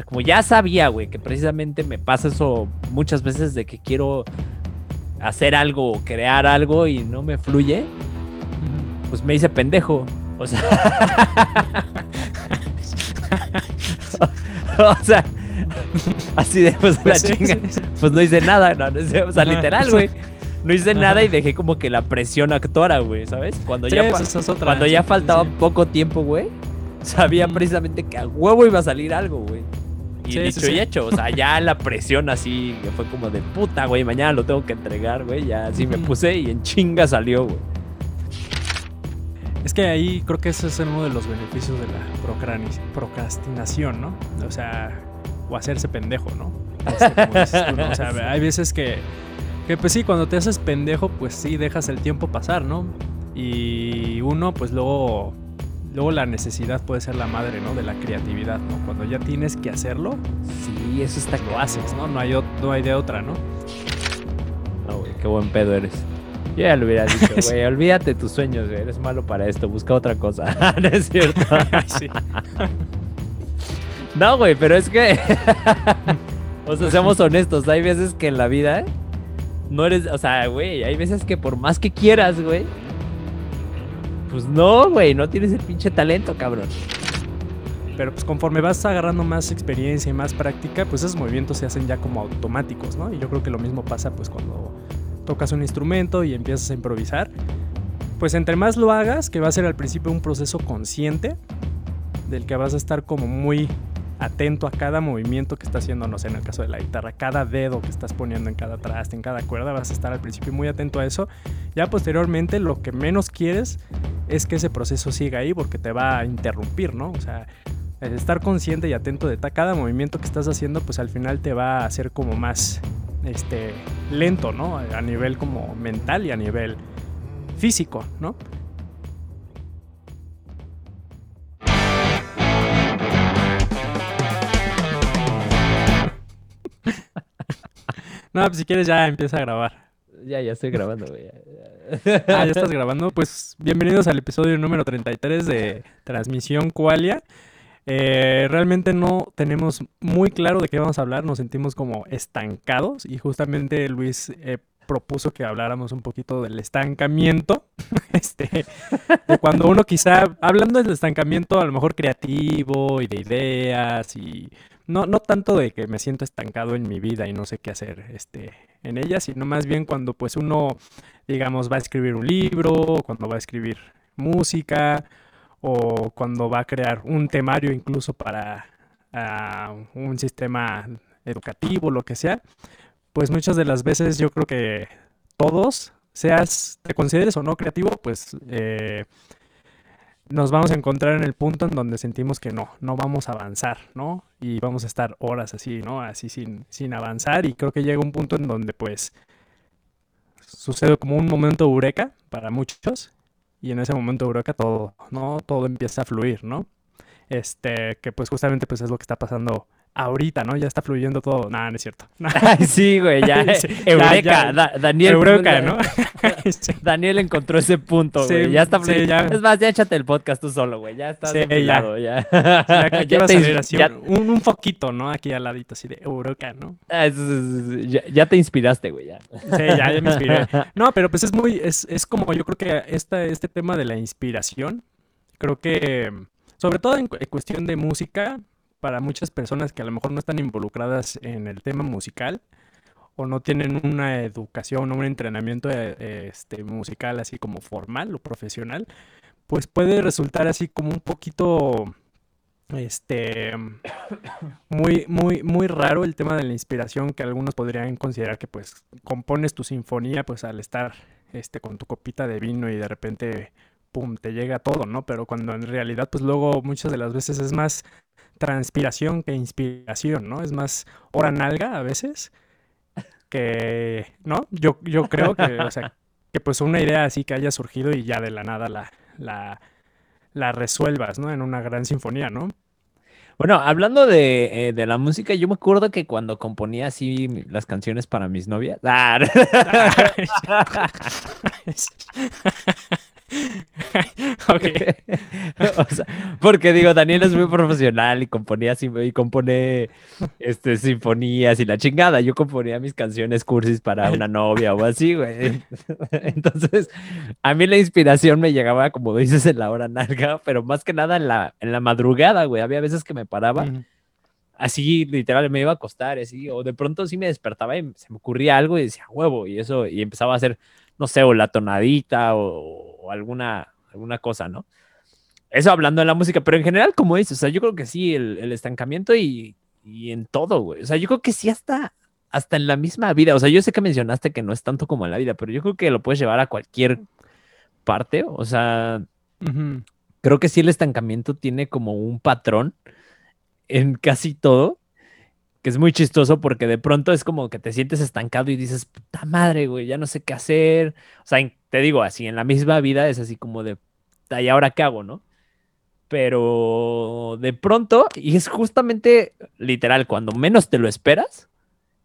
sea, como ya sabía, güey, que precisamente me pasa eso muchas veces de que quiero hacer algo o crear algo y no me fluye, pues me hice pendejo. O sea, o sea, así de pues, Pues la sí, chinga. sí, sí. Pues no hice nada, no, o sea, Ajá. literal, güey. No hice Ajá. nada y dejé como que la presión actuara, güey, ¿sabes? Cuando ya, pues es otra, cuando ya faltaba poco tiempo, güey, sabía precisamente que a huevo iba a salir algo, güey. Y Sí, sí, dicho sí. y hecho, o sea, ya la presión así, que fue como de puta, güey, mañana lo tengo que entregar, güey, ya así me puse y en chinga salió, güey. Es que ahí creo que ese es uno de los beneficios de la procrastinación, ¿no? O sea, o hacerse pendejo, ¿no? Este, como dices tú, ¿no? O sea, hay veces que, que, pues sí, cuando te haces pendejo, pues sí, dejas el tiempo pasar, ¿no? Y uno, pues luego, luego la necesidad puede ser la madre, ¿no? De la creatividad, ¿no? Cuando ya tienes que hacerlo, Sí, eso está lo haces, ¿no? No hay, ot- no hay de otra, ¿no? No, güey, qué buen pedo eres. Yo ya lo hubiera dicho, güey, olvídate tus sueños, güey, eres malo para esto, busca otra cosa. no es cierto. No, güey, pero es que. o sea, seamos honestos, hay veces que en la vida no eres. O sea, güey, hay veces que por más que quieras, güey. Pues no, güey, no tienes el pinche talento, cabrón. Pero pues conforme vas agarrando más experiencia y más práctica, pues esos movimientos se hacen ya como automáticos, ¿no? Y yo creo que lo mismo pasa pues cuando tocas un instrumento y empiezas a improvisar. Pues entre más lo hagas, que va a ser al principio un proceso consciente, del que vas a estar como muy atento a cada movimiento que estás haciendo, no sé, en el caso de la guitarra, cada dedo que estás poniendo en cada traste, en cada cuerda, vas a estar al principio muy atento a eso. Ya posteriormente lo que menos quieres es que ese proceso siga ahí porque te va a interrumpir, ¿no? O sea, estar consciente y atento de cada movimiento que estás haciendo, pues al final te va a hacer como más este, lento, ¿no? A nivel como mental y a nivel físico, ¿no? No, pues si quieres ya empieza a grabar. Ya, ya estoy grabando, güey. Ah, ya estás grabando. Pues bienvenidos al episodio número 33 de Transmisión Qualia. Eh, realmente no tenemos muy claro de qué vamos a hablar, nos sentimos como estancados y justamente Luis eh, propuso que habláramos un poquito del estancamiento, este, de cuando uno quizá, hablando del estancamiento a lo mejor creativo y de ideas y no, no tanto de que me siento estancado en mi vida y no sé qué hacer este, en ella, sino más bien cuando pues uno, digamos, va a escribir un libro, cuando va a escribir música, o cuando va a crear un temario incluso para ah, un sistema educativo, lo que sea, pues muchas de las veces yo creo que todos, seas, te consideres o no creativo, pues eh, nos vamos a encontrar en el punto en donde sentimos que no, no vamos a avanzar, ¿no? Y vamos a estar horas así, ¿no? Así sin, sin avanzar y creo que llega un punto en donde pues sucede como un momento eureka para muchos y en ese momento eureka todo, ¿no? Todo empieza a fluir, ¿no? Este, que pues justamente pues es lo que está pasando ahorita, ¿no? Ya está fluyendo todo. Nada, no es cierto. Sí, güey, ya. Sí, Eureka, ya. Da- Daniel. Eureka, ¿no? Daniel encontró ese punto, Sí, güey. ya está sí, fluyendo. ya. Es más, ya échate el podcast tú solo, güey. Ya estás Sí, ya. ya. Ya, te- así un, un foquito, ¿no? Aquí al ladito, así de Eureka, ¿no? Ah, ya, ya te inspiraste, güey, ya. Sí, ya, ya me inspiré. No, pero pues es muy, es, es como yo creo que esta, este tema de la inspiración, creo que, sobre todo en, cu- en cuestión de música, para muchas personas que a lo mejor no están involucradas en el tema musical o no tienen una educación o un entrenamiento eh, este, musical así como formal o profesional, pues puede resultar así como un poquito, este, muy, muy, muy raro el tema de la inspiración que algunos podrían considerar que pues compones tu sinfonía pues al estar este con tu copita de vino y de repente pum te llega todo, ¿no? Pero cuando en realidad pues luego muchas de las veces es más transpiración que inspiración, ¿no? Es más hora nalga a veces que, ¿no? Yo, yo creo que, o sea, que pues una idea así que haya surgido y ya de la nada la, la, la resuelvas, ¿no? En una gran sinfonía, ¿no? Bueno, hablando de, eh, de la música, yo me acuerdo que cuando componía así las canciones para mis novias. Ah. O sea, porque digo, Daniel es muy profesional y componía y compone este, sinfonías y la chingada. Yo componía mis canciones cursis para una novia o así, güey. Entonces, a mí la inspiración me llegaba, como dices, en la hora narga, pero más que nada en la, en la madrugada, güey. Había veces que me paraba así literal me iba a acostar, así, o de pronto sí me despertaba y se me ocurría algo y decía huevo, y eso, y empezaba a hacer, no sé, o la tonadita o, o alguna, alguna cosa, ¿no? Eso hablando de la música, pero en general, como dices, o sea, yo creo que sí, el, el estancamiento y, y en todo, güey. O sea, yo creo que sí hasta, hasta en la misma vida. O sea, yo sé que mencionaste que no es tanto como en la vida, pero yo creo que lo puedes llevar a cualquier parte. O sea, creo que sí el estancamiento tiene como un patrón en casi todo, que es muy chistoso porque de pronto es como que te sientes estancado y dices, puta madre, güey, ya no sé qué hacer. O sea, te digo, así en la misma vida es así como de, "Ta, ¿y ahora qué hago, no? Pero de pronto, y es justamente literal, cuando menos te lo esperas,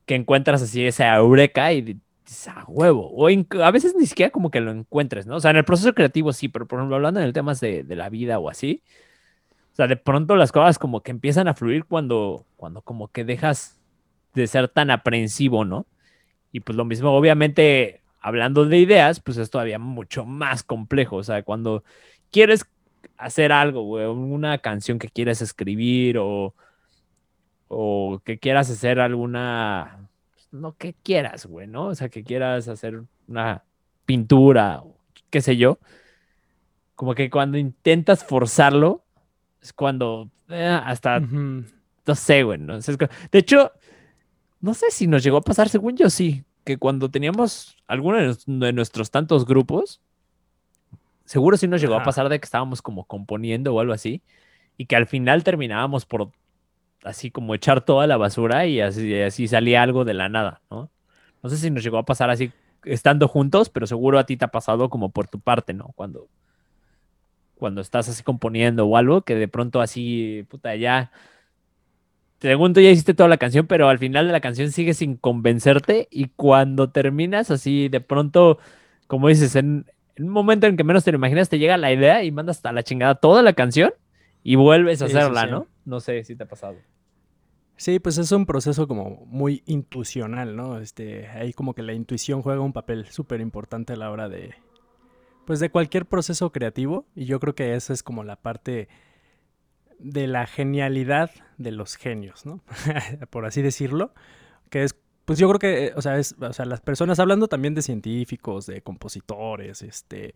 que encuentras así esa eureka y dices, a huevo. O a veces ni siquiera como que lo encuentres, ¿no? O sea, en el proceso creativo sí, pero por ejemplo, hablando en el temas de, de la vida o así, o sea, de pronto las cosas como que empiezan a fluir cuando, cuando como que dejas de ser tan aprensivo, ¿no? Y pues lo mismo, obviamente, hablando de ideas, pues es todavía mucho más complejo. O sea, cuando quieres hacer algo, güey, una canción que quieres escribir o, o que quieras hacer alguna, pues, no que quieras, güey, ¿no? O sea, que quieras hacer una pintura, qué sé yo. Como que cuando intentas forzarlo, es cuando eh, hasta, no sé, güey, ¿no? De hecho, no sé si nos llegó a pasar, según yo sí, que cuando teníamos alguno de, nuestros tantos grupos, seguro sí nos llegó a pasar de que estábamos como componiendo o algo así, y que al final terminábamos por así como echar toda la basura y así, así salía algo de la nada, ¿no? No sé si nos llegó a pasar así estando juntos, pero seguro a ti te ha pasado como por tu parte, ¿no? Cuando, cuando estás así componiendo o algo, que de pronto así, puta, ya, según tú ya hiciste toda la canción, pero al final de la canción sigue sin convencerte y cuando terminas así, de pronto, como dices, en, en un momento en que menos te lo imaginas, te llega la idea y mandas hasta la chingada toda la canción y vuelves a Sí, sí, hacerla, sí. ¿no? No sé si te ha pasado. Sí, pues es un proceso como muy intuicional, ¿no? Este, ahí como que la intuición juega un papel súper importante a la hora de, pues de cualquier proceso creativo y yo creo que esa es como la parte de la genialidad de los genios, ¿no? Por así decirlo, que es, pues yo creo que, eh, o sea, es, o sea, las personas hablando también de científicos, de compositores, este,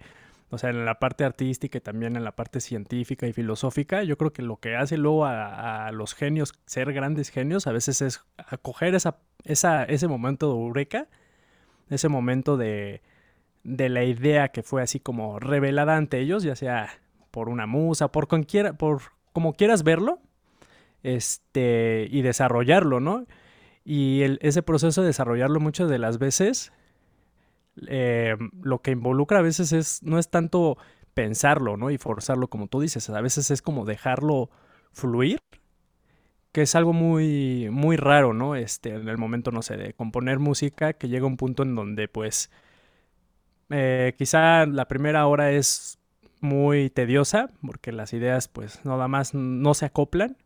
o sea, en la parte artística y también en la parte científica y filosófica, yo creo que lo que hace luego a, a los genios ser grandes genios a veces es acoger esa, esa, ese momento de eureka, ese momento de, de la idea que fue así como revelada ante ellos, ya sea por una musa, por cualquiera, por como quieras verlo, este, y desarrollarlo, ¿no? Y el- ese proceso de desarrollarlo muchas de las veces, eh, lo que involucra a veces es, no es tanto pensarlo, ¿no? Y forzarlo, como tú dices, a veces es como dejarlo fluir, que es algo muy, muy raro, ¿no? Este, en el momento, no sé, de componer música, que llega un punto en donde, pues, eh, quizá la primera hora es muy tediosa, porque las ideas, pues, nada más no se acoplan,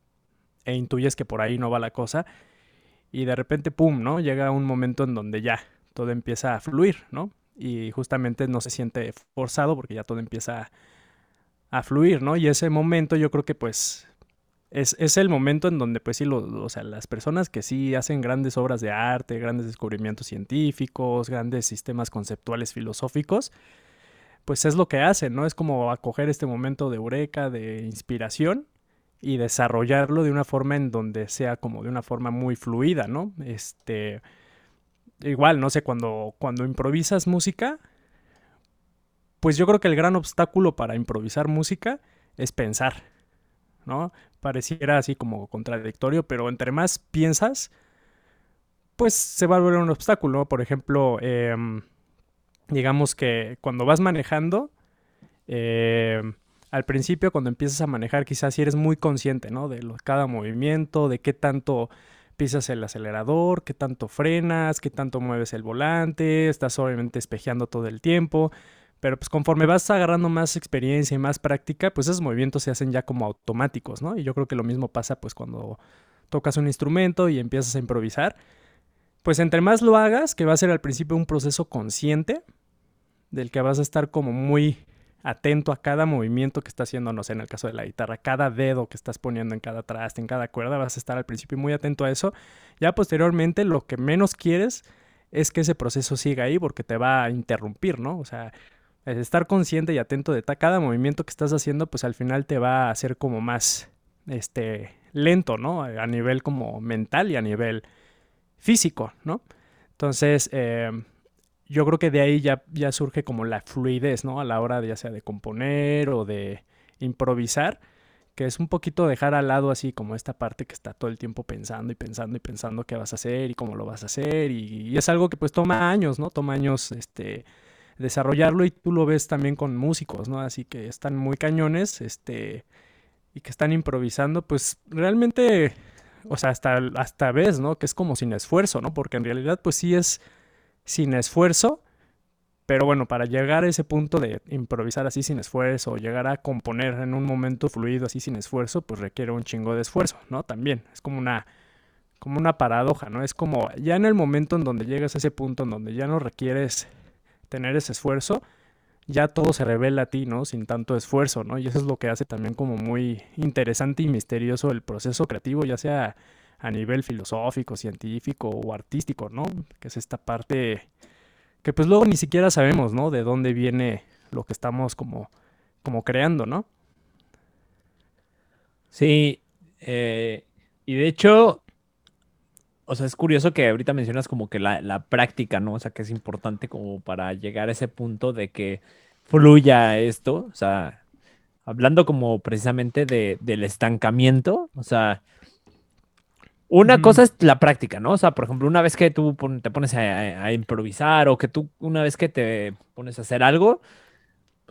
e intuyes que por ahí no va la cosa, y de repente, pum, ¿no? Llega un momento en donde ya todo empieza a fluir, ¿no? Y justamente no se siente forzado porque ya todo empieza a fluir, ¿no? Y ese momento yo creo que pues es, es el momento en donde pues sí, lo, o sea, las personas que sí hacen grandes obras de arte, grandes descubrimientos científicos, grandes sistemas conceptuales filosóficos, pues es lo que hacen, ¿no? Es como acoger este momento de eureka, de inspiración y desarrollarlo de una forma en donde sea como de una forma muy fluida, ¿no? Este, igual, no sé, cuando, cuando improvisas música, pues yo creo que el gran obstáculo para improvisar música es pensar, ¿no? Pareciera así como contradictorio, pero entre más piensas, pues se va a volver un obstáculo. Por ejemplo, em, digamos que cuando vas manejando, em, al principio cuando empiezas a manejar quizás si eres muy consciente, ¿no? De lo- cada movimiento, de qué tanto pisas el acelerador, qué tanto frenas, qué tanto mueves el volante, estás obviamente espejeando todo el tiempo, Pero pues conforme vas agarrando más experiencia y más práctica, pues esos movimientos se hacen ya como automáticos, ¿no? Y yo creo que lo mismo pasa pues cuando tocas un instrumento y empiezas a improvisar. Pues entre más lo hagas, que va a ser al principio un proceso consciente, del que vas a estar como muy atento a cada movimiento que está haciendo, no sé, en el caso de la guitarra, cada dedo que estás poniendo en cada traste, en cada cuerda, vas a estar al principio muy atento a eso. Ya posteriormente lo que menos quieres es que ese proceso siga ahí porque te va a interrumpir, ¿no? O sea, estar consciente y atento de cada movimiento que estás haciendo, pues al final te va a hacer como más, este, lento, ¿no? A nivel como mental y a nivel físico, ¿no? Entonces, eh, yo creo que de ahí ya, ya surge como la fluidez, ¿no? A la hora de, ya sea de componer o de improvisar, que es un poquito dejar al lado así como esta parte que está todo el tiempo pensando y pensando y pensando qué vas a hacer y cómo lo vas a hacer y, es algo que pues toma años, ¿no? Toma años este desarrollarlo y tú lo ves también con músicos, ¿no? Así que están muy cañones, este y que están improvisando, pues realmente o sea, hasta hasta ves, ¿no? Que es como sin esfuerzo, ¿no? Porque en realidad pues sí es sin esfuerzo, pero bueno, para llegar a ese punto de improvisar así sin esfuerzo, o llegar a componer en un momento fluido así sin esfuerzo, pues requiere un chingo de esfuerzo, ¿no? También es como una como una paradoja, ¿no? Es como ya en el momento en donde llegas a ese punto en donde ya no requieres tener ese esfuerzo, ya todo se revela a ti, ¿no? Sin tanto esfuerzo, ¿no? Y eso es lo que hace también como muy interesante y misterioso el proceso creativo, ya sea a nivel filosófico, científico o artístico, ¿no? Que es esta parte que pues luego ni siquiera sabemos, ¿no? De dónde viene lo que estamos como, como creando, ¿no? Sí, eh, y de hecho, o sea, es curioso que ahorita mencionas como que la, la, práctica, ¿no? O sea, que es importante como para llegar a ese punto de que fluya esto, o sea, hablando como precisamente de, del estancamiento, o sea, una cosa es la práctica, ¿no? O sea, por ejemplo, una vez que tú te pones a, improvisar o que tú una vez que te pones a hacer algo,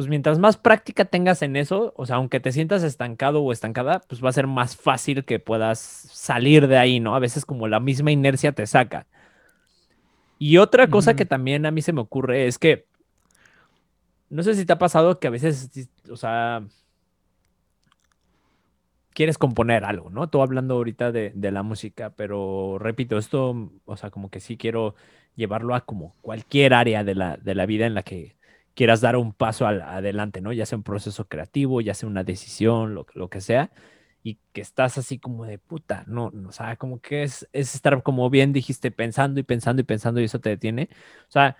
pues mientras más práctica tengas en eso, o sea, aunque te sientas estancado o estancada, pues va a ser más fácil que puedas salir de ahí, ¿no? A veces como la misma inercia te saca. Y otra cosa que también a mí se me ocurre es que, no sé si te ha pasado que a veces, o sea, quieres componer algo, ¿no? Tú hablando ahorita de, la música, pero repito, esto, o sea, como que sí quiero llevarlo a como cualquier área de la, de la vida en la que quieras dar un paso adelante, ¿no? Ya sea un proceso creativo, ya sea una decisión, lo, lo que sea, y que estás así como de puta, no, no, o sea, como que es, es estar como bien dijiste, pensando y pensando y pensando y eso te detiene. O sea,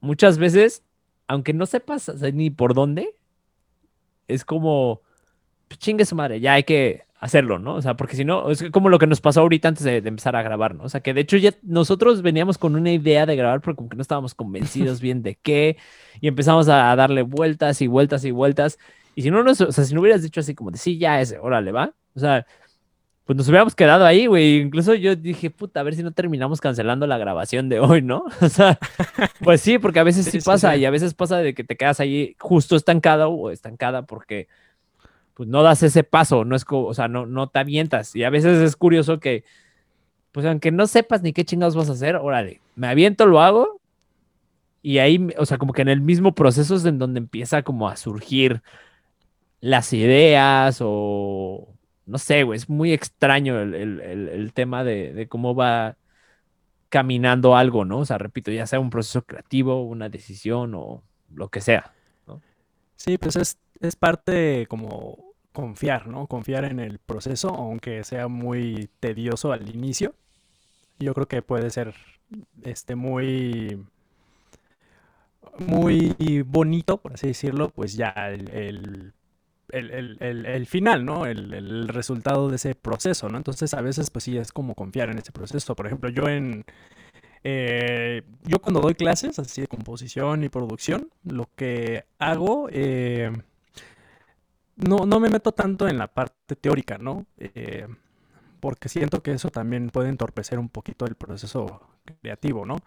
muchas veces, aunque no sepas ni por dónde, es como pues, chingue su madre, ya hay que hacerlo, ¿no? O sea, porque si no, es como lo que nos pasó ahorita antes de, empezar a grabar, ¿no? O sea, que de hecho ya nosotros veníamos con una idea de grabar, pero como que no estábamos convencidos bien de qué, y empezamos a, darle vueltas y vueltas y vueltas, y si no, nos, o sea, si no hubieras dicho así como de, sí, ya ese, órale, va, o sea, pues nos hubiéramos quedado ahí, güey. Incluso yo dije, puta, a ver si no terminamos cancelando la grabación de hoy, ¿no? O sea, pues sí, porque a veces sí, pasa, y a veces pasa de que te quedas ahí justo estancado o estancada porque pues no das ese paso, no es, o sea, no, no te avientas. Y a veces es curioso que, pues aunque no sepas ni qué chingados vas a hacer, órale, me aviento, lo hago. Y ahí, o sea, como que en el mismo proceso es en donde empieza como a surgir las ideas o, no sé, güey, es muy extraño el, tema de, de, cómo va caminando algo, ¿no? O sea, repito, ya sea un proceso creativo, una decisión o lo que sea. Sí, pues es, es parte como confiar, ¿no? Confiar en el proceso, aunque sea muy tedioso al inicio. Yo creo que puede ser este muy muy bonito, por así decirlo, pues ya el, el, final, ¿no? El, resultado de ese proceso, ¿no? Entonces a veces pues sí es como confiar en ese proceso. Por ejemplo, yo en... Eh, yo cuando doy clases así de composición y producción, lo que hago... Eh, no, no me meto tanto en la parte teórica, ¿no? Eh, porque siento que eso también puede entorpecer un poquito el proceso creativo, ¿no?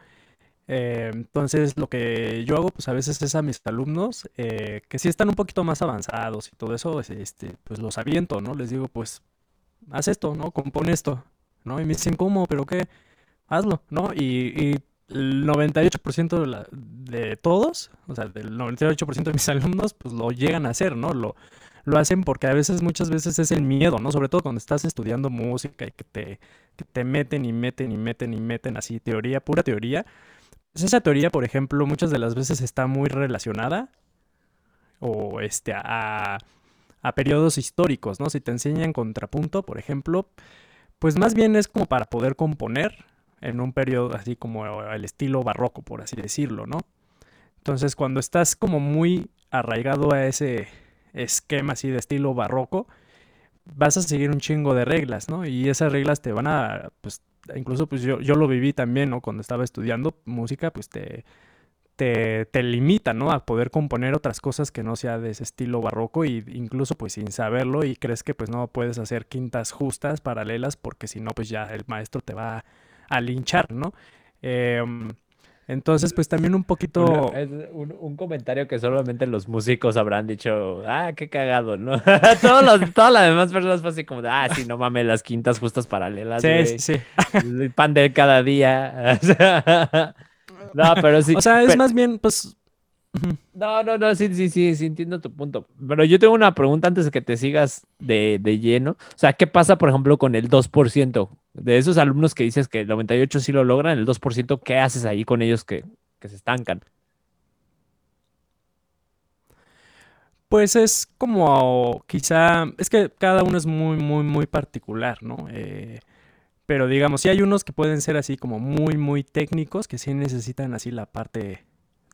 Eh, entonces lo que yo hago pues a veces es a mis alumnos eh, que si están un poquito más avanzados y todo eso, este, pues los aviento, ¿no? Les digo pues haz esto, ¿no? Compone esto, ¿no? Y me dicen, ¿cómo? ¿Pero qué? Hazlo, ¿no? Y, y el 98% de, la- de todos, o sea, del 98% de mis alumnos, pues lo llegan a hacer, ¿no? Lo, lo hacen porque a veces, muchas veces es el miedo, ¿no? Sobre todo cuando estás estudiando música y que te, te meten y meten y meten y meten así teoría, pura teoría. Pues esa teoría, por ejemplo, muchas de las veces está muy relacionada o este, a, a periodos históricos, ¿no? Si te enseñan contrapunto, por ejemplo, pues más bien es como para poder componer en un periodo así como el estilo barroco, por así decirlo, ¿no? Entonces, cuando estás como muy arraigado a ese esquema así de estilo barroco, vas a seguir un chingo de reglas, ¿no? Y esas reglas te van a, pues, incluso pues yo, yo lo viví también, ¿no? Cuando estaba estudiando música, pues te, te, te limita, ¿no? A poder componer otras cosas que no sea de ese estilo barroco y incluso pues sin saberlo y crees que pues no puedes hacer quintas justas, paralelas, porque si no pues ya el maestro te va a linchar, ¿no? Em, entonces pues también un poquito... Una- es un, un comentario que solamente los músicos habrán dicho, ah, qué cagado, ¿no? Todos los, todas las demás personas fue así como de, ah, sí, no mames, las quintas justas paralelas, Sí, sí, sí. El pan de cada día. No, pero sí. O sea, es pero- más bien pues... No, no, no, sí, sí, sí, sí, entiendo tu punto. Pero yo tengo una pregunta antes de que te sigas de, de lleno. O sea, ¿qué pasa, por ejemplo, con el 2%? De esos alumnos que dices que el 98 sí lo logran, el 2%, ¿qué haces ahí con ellos que, que se estancan? Pues es como quizá, es que cada uno es muy, muy, muy particular, ¿no? Eh, pero digamos, sí hay unos que pueden ser así como muy, muy técnicos, que sí necesitan así la parte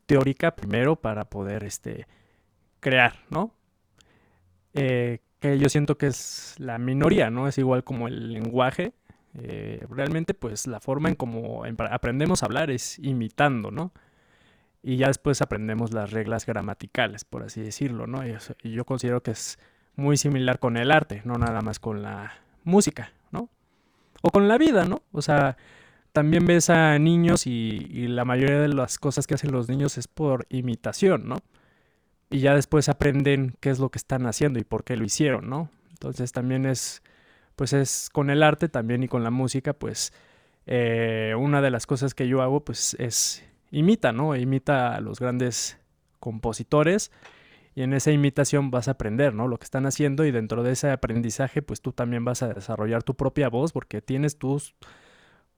teórica primero para poder, este, crear, ¿no? Eh, que yo siento que es la minoría, ¿no? Es igual como el lenguaje. eh, realmente, pues la forma en cómo em- aprendemos a hablar es imitando, ¿no? y ya después aprendemos las reglas gramaticales, por así decirlo, ¿no? Y yo considero que es muy similar con el arte, no nada más con la música, ¿no? O con la vida, ¿no? O sea, también ves a niños y, la mayoría de las cosas que hacen los niños es por imitación, ¿no? Y ya después aprenden qué es lo que están haciendo y por qué lo hicieron, ¿no? Entonces también es, pues es con el arte también y con la música, pues eh, una de las cosas que yo hago, pues es imita, ¿no? Imita a los grandes compositores y en esa imitación vas a aprender, ¿no? Lo que están haciendo y dentro de ese aprendizaje, pues tú también vas a desarrollar tu propia voz porque tienes tus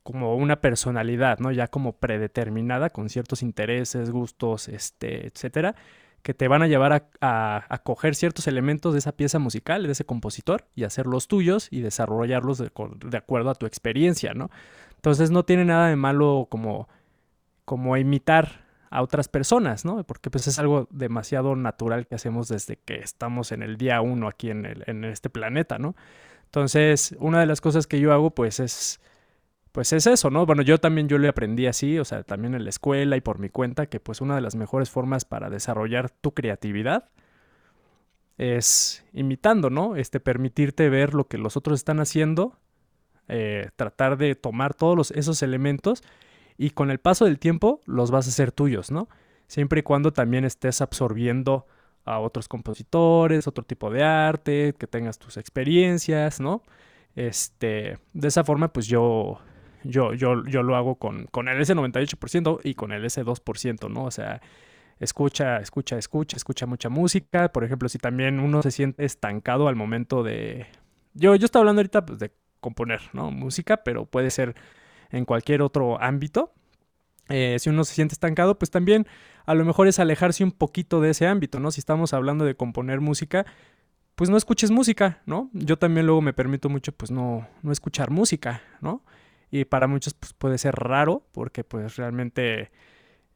como una personalidad, ¿no? Ya como predeterminada con ciertos intereses, gustos, este, etcétera, que te van a llevar a, a, coger ciertos elementos de esa pieza musical, de ese compositor, y hacerlos tuyos y desarrollarlos de, de acuerdo a tu experiencia, ¿no? Entonces no tiene nada de malo como como imitar a otras personas, ¿no? Porque pues es algo demasiado natural que hacemos desde que estamos en el día uno aquí en, el- en este planeta, ¿no? Entonces, una de las cosas que yo hago pues es, pues es eso, ¿no? Bueno, yo también yo le aprendí así, o sea, también en la escuela y por mi cuenta, que pues una de las mejores formas para desarrollar tu creatividad es imitando, ¿no? Este, permitirte ver lo que los otros están haciendo, eh, tratar de tomar todos los- esos elementos y con el paso del tiempo los vas a hacer tuyos, ¿no? Siempre y cuando también estés absorbiendo a otros compositores, otro tipo de arte, que tengas tus experiencias, ¿no? Este, de esa forma, pues yo, yo, yo, yo lo hago con, con el S98% y con el S2%, ¿no? O sea, escucha, escucha, escucha, escucha mucha música. Por ejemplo, si también uno se siente estancado al momento de... Yo, yo estoy hablando ahorita pues, de componer, ¿no? Música, pero puede ser en cualquier otro ámbito. Eh, si uno se siente estancado, pues también a lo mejor es alejarse un poquito de ese ámbito, ¿no? Si estamos hablando de componer música, pues no escuches música, ¿no? Yo también luego me permito mucho, pues no, no escuchar música, ¿no? Y para muchos, pues puede ser raro, porque pues realmente,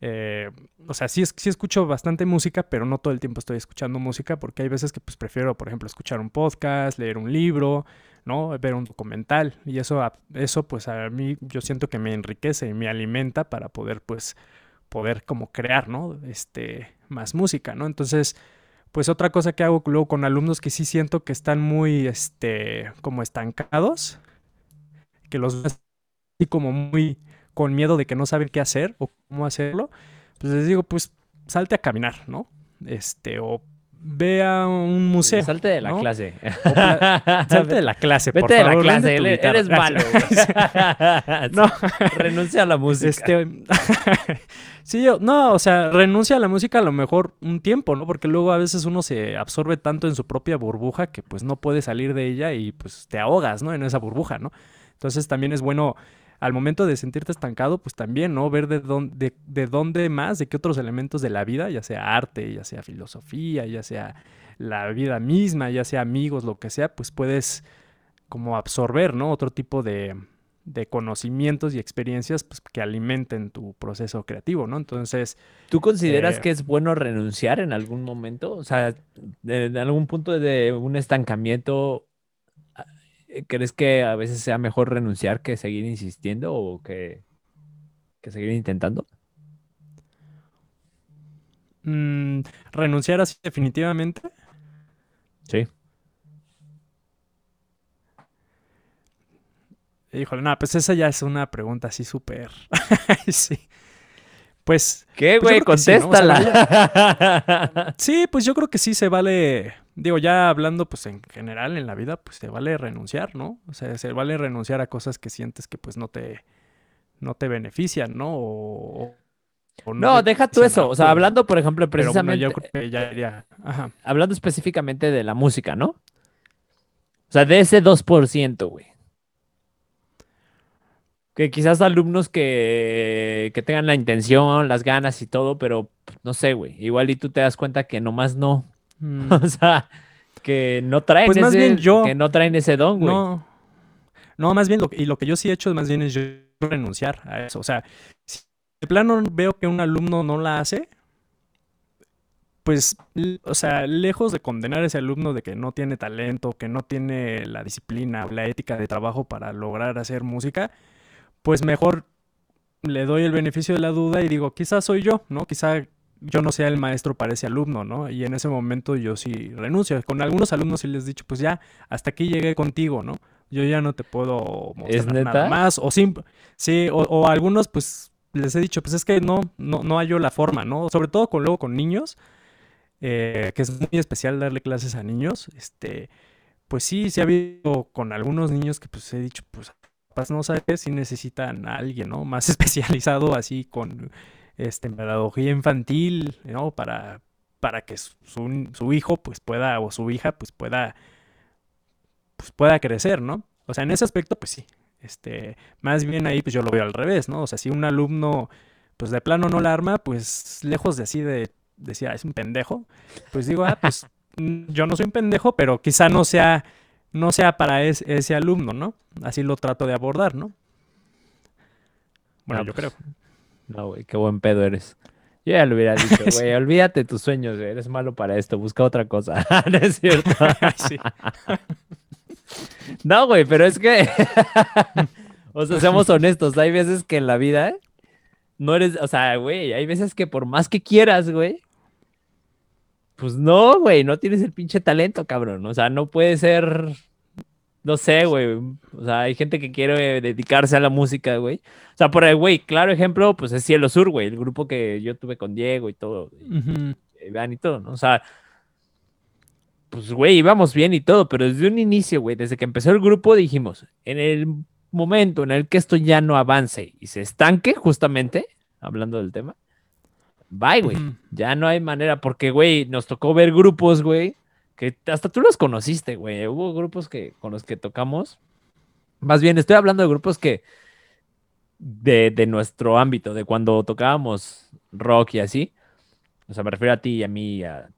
eh, o sea, sí, sí escucho bastante música, pero no todo el tiempo estoy escuchando música, porque hay veces que pues prefiero, por ejemplo, escuchar un podcast, leer un libro, ¿no? Ver un documental y eso, eso pues a mí yo siento que me enriquece y me alimenta para poder pues poder como crear, ¿no? Este, más música, ¿no? Entonces, pues otra cosa que hago luego con alumnos que sí siento que están muy, este, como estancados, que los así como muy con miedo de que no saben qué hacer o cómo hacerlo, pues les digo, pues salte a caminar, ¿no? Este, o ve a un museo. Salte de la ¿no? clase. Pla- Salte de la clase, por Vete de la clase, eres, malo. No. Renuncia a la música. Este, sí, yo, no, o sea, renuncia a la música a lo mejor un tiempo, ¿no? Porque luego a veces uno se absorbe tanto en su propia burbuja que pues no puede salir de ella y pues te ahogas, ¿no? En esa burbuja, ¿no? Entonces también es bueno al momento de sentirte estancado, pues también, ¿no? Ver de dónde, de, de dónde más, de qué otros elementos de la vida, ya sea arte, ya sea filosofía, ya sea la vida misma, ya sea amigos, lo que sea, pues puedes como absorber, ¿no? Otro tipo de, de conocimientos y experiencias pues, que alimenten tu proceso creativo, ¿no? Entonces, ¿Tú consideras Eh, que es bueno renunciar en algún momento? O sea, en algún punto de un estancamiento, ¿crees que a veces sea mejor renunciar que seguir insistiendo o que, que seguir intentando? mm, renunciar así definitivamente, Sí. híjole, no, pues esa ya es una pregunta así súper, sí. Pues ¿Qué, Pues güey? sí, ¿no? Contéstala. sí, pues yo creo que sí se vale, digo, ya hablando pues en general en la vida, pues se vale renunciar, ¿no? O sea, se vale renunciar a cosas que sientes que pues no te, no te benefician, ¿no? O, o No, te deja tú eso. O sea, hablando, por ejemplo, Pero bueno, precisamente, yo creo que ya iría, ajá. hablando específicamente de la música, ¿no? O sea, de ese 2%, güey. Que quizás alumnos que, que tengan la intención, las ganas y todo, pero no sé, güey. Igual y tú te das cuenta que nomás no. Mm, O sea, que no traen Pues más ese, bien yo- que no traen ese don, güey. No, no, más bien, lo, y lo que yo sí he hecho más bien es yo renunciar a eso. O sea, si de plano veo que un alumno no la hace, pues, o sea, lejos de condenar a ese alumno de que no tiene talento, que no tiene la disciplina o la ética de trabajo para lograr hacer música, pues mejor le doy el beneficio de la duda y digo, quizás soy yo, ¿no? Quizá yo no sea el maestro para ese alumno, ¿no? Y en ese momento yo sí renuncio. Con algunos alumnos sí les he dicho, pues ya, hasta aquí llegué contigo, ¿no? Yo ya no te puedo ¿Es mostrar nada más. O sí, o, algunos, pues les he dicho, pues es que no, no, no hallo la forma, ¿no? Sobre todo con luego con niños, eh, que es muy especial darle clases a niños. Este, pues sí, sí ha habido con algunos niños que pues he dicho, pues no sabes si necesitan a alguien, ¿no? Más especializado así con este, pedagogía infantil, ¿no? Para, para que su, su- hijo pues pueda, o su hija pues pueda, pues pueda crecer, ¿no? O sea, en ese aspecto pues sí. Este, más bien ahí pues yo lo veo al revés, ¿no? O sea, si un alumno pues de plano no la arma, pues lejos de así de decir, "Ah, es un pendejo, pues digo, ah, pues yo no soy un pendejo, pero quizá no sea, no sea para es- ese alumno, ¿no? Así lo trato de abordar, ¿no? Bueno, No, yo pues, creo. No, güey, qué buen pedo eres. Yo ya lo hubiera dicho, güey, olvídate tus sueños, güey, eres malo para esto, busca otra cosa. no es cierto. No, güey, pero es que, o sea, seamos honestos, hay veces que en la vida no eres, o sea, güey, hay veces que por más que quieras, güey, pues no, güey, no tienes el pinche talento, cabrón. O sea, no puede ser, no sé, güey. O sea, hay gente que quiere dedicarse a la música, güey. O sea, por el, güey, claro ejemplo, pues es Cielo Sur, güey, el grupo que yo tuve con Diego y todo, y Ujú. Iván y todo, ¿no? O sea, pues, güey, íbamos bien y todo, pero desde un inicio, güey, desde que empezó el grupo dijimos, en el momento en el que esto ya no avance y se estanque, justamente, hablando del tema, bye, güey. Ya no hay manera, porque, güey, nos tocó ver grupos, güey, que hasta tú los conociste, güey. Hubo grupos que, con los que tocamos. Más bien, estoy hablando de grupos que, de, de nuestro ámbito, de cuando tocábamos rock y así. O sea, me refiero a ti y a mí, a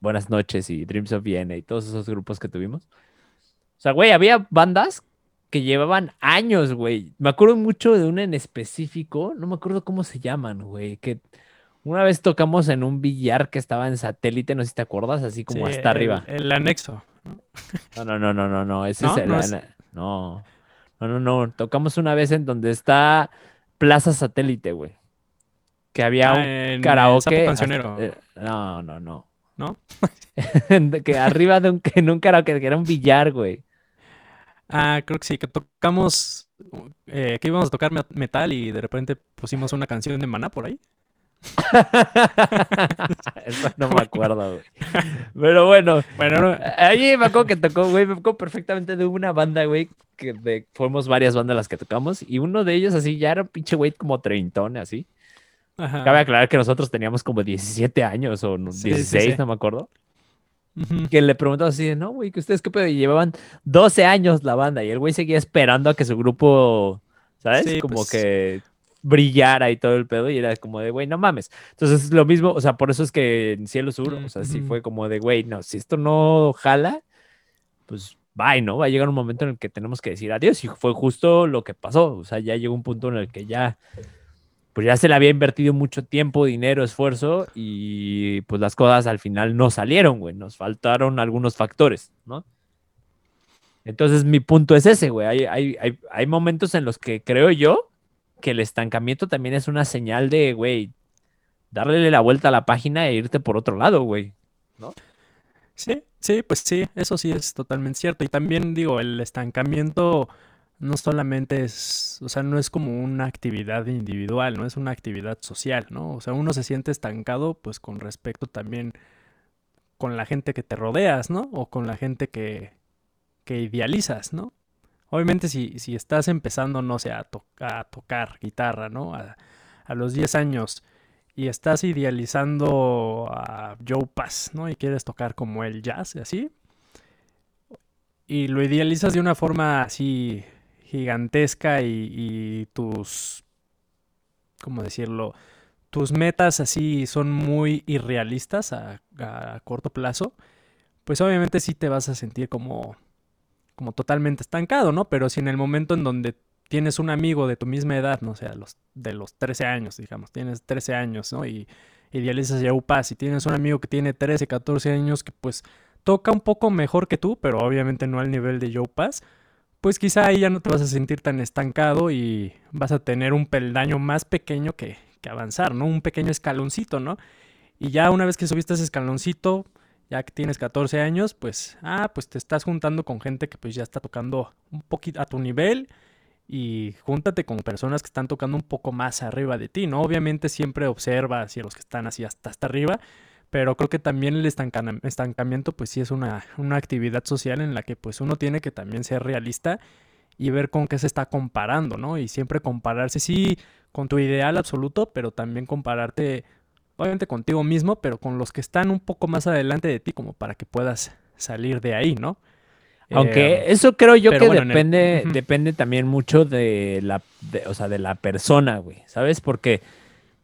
Buenas noches y Dreams of Vienna y todos esos grupos que tuvimos. O sea, güey, había bandas que llevaban años, güey. Me acuerdo mucho de una en específico, no me acuerdo cómo se llaman, güey, que una vez tocamos en un billar que estaba en satélite, no sé si te acuerdas, así como Sí, hasta el- arriba. El, anexo. No, no, no, no, no, no, ese ¿No? es el... ¿No es? No, no, no, no, tocamos una vez en donde está Plaza Satélite, güey. Que había Ah, un en karaoke. Hasta- eh, no, no, no. ¿No? Que arriba de un, en un karaoke, que era un billar, güey. Ah, creo que sí, que tocamos, eh, que íbamos a tocar met- metal y de repente pusimos una canción de Maná por ahí. Eso no me acuerdo, güey. Pero bueno, Bueno, no- ahí me acuerdo que tocó, güey, me acuerdo perfectamente de una banda, güey, que de, fuimos varias bandas las que tocamos, y uno de ellos así ya era un pinche güey como treintón, así. ajá. Cabe aclarar que nosotros teníamos como 17 años o no- Sí, sí, 16, sí. no me acuerdo. Que le preguntaba así de, no, güey, que ustedes qué pedo, y llevaban 12 años la banda, y el güey seguía esperando a que su grupo, ¿sabes? Como pues. que brillara y todo el pedo, y era como de, güey, no mames. Entonces, lo mismo, o sea, por eso es que en Cielo Sur, o sea, sí fue como de, güey, no, si esto no jala, pues bye, ¿no? Va a llegar un momento en el que tenemos que decir adiós, y fue justo lo que pasó, o sea, ya llegó un punto en el que ya, pues ya se le había invertido mucho tiempo, dinero, esfuerzo, y pues las cosas al final no salieron, güey, nos faltaron algunos factores, ¿no? Entonces, mi punto es ese, güey. Hay, hay, hay, hay momentos en los que creo yo que el estancamiento también es una señal de, güey, darle la vuelta a la página e irte por otro lado, güey. Sí, sí, pues sí, eso sí es totalmente cierto. Y también digo, el estancamiento no solamente es, o sea, no es como una actividad individual, no es una actividad social, ¿no? O sea, uno se siente estancado pues con respecto también con la gente que te rodeas, ¿no? O con la gente que, que idealizas, ¿no? Obviamente si, si estás empezando, no sé, a, a tocar guitarra, ¿no? A, a los 10 años y estás idealizando a Joe Pass, ¿no? Y quieres tocar como el jazz, así. Y lo idealizas de una forma así gigantesca y, y tus, ¿cómo decirlo? Tus metas así son muy irrealistas a, a corto plazo. Pues obviamente sí te vas a sentir como, como totalmente estancado, ¿no? Pero si en el momento en donde tienes un amigo de tu misma edad, no sé, a los, de los 13 años, digamos, tienes 13 años, ¿no? Y idealizas a Paz y tienes un amigo que tiene 13, 14 años que pues toca un poco mejor que tú, pero obviamente no al nivel de Joe Pass, pues quizá ahí ya no te vas a sentir tan estancado y vas a tener un peldaño más pequeño que, que avanzar, ¿no? Un pequeño escaloncito, ¿no? Y ya una vez que subiste ese escaloncito, ya que tienes 14 años, pues, ah, pues te estás juntando con gente que pues ya está tocando un poquito a tu nivel y júntate con personas que están tocando un poco más arriba de ti, ¿no? Obviamente siempre observa hacia los que están así hasta, hasta arriba, pero creo que también el estancamiento pues sí es una, una actividad social en la que pues uno tiene que también ser realista y ver con qué se está comparando, ¿no? Y siempre compararse, sí, con tu ideal absoluto, pero también compararte, obviamente contigo mismo, pero con los que están un poco más adelante de ti, como para que puedas salir de ahí, ¿no? Aunque Eh, eso creo yo que bueno, en el- depende, depende también mucho de la, de- o sea, de la persona, güey, ¿sabes? Porque,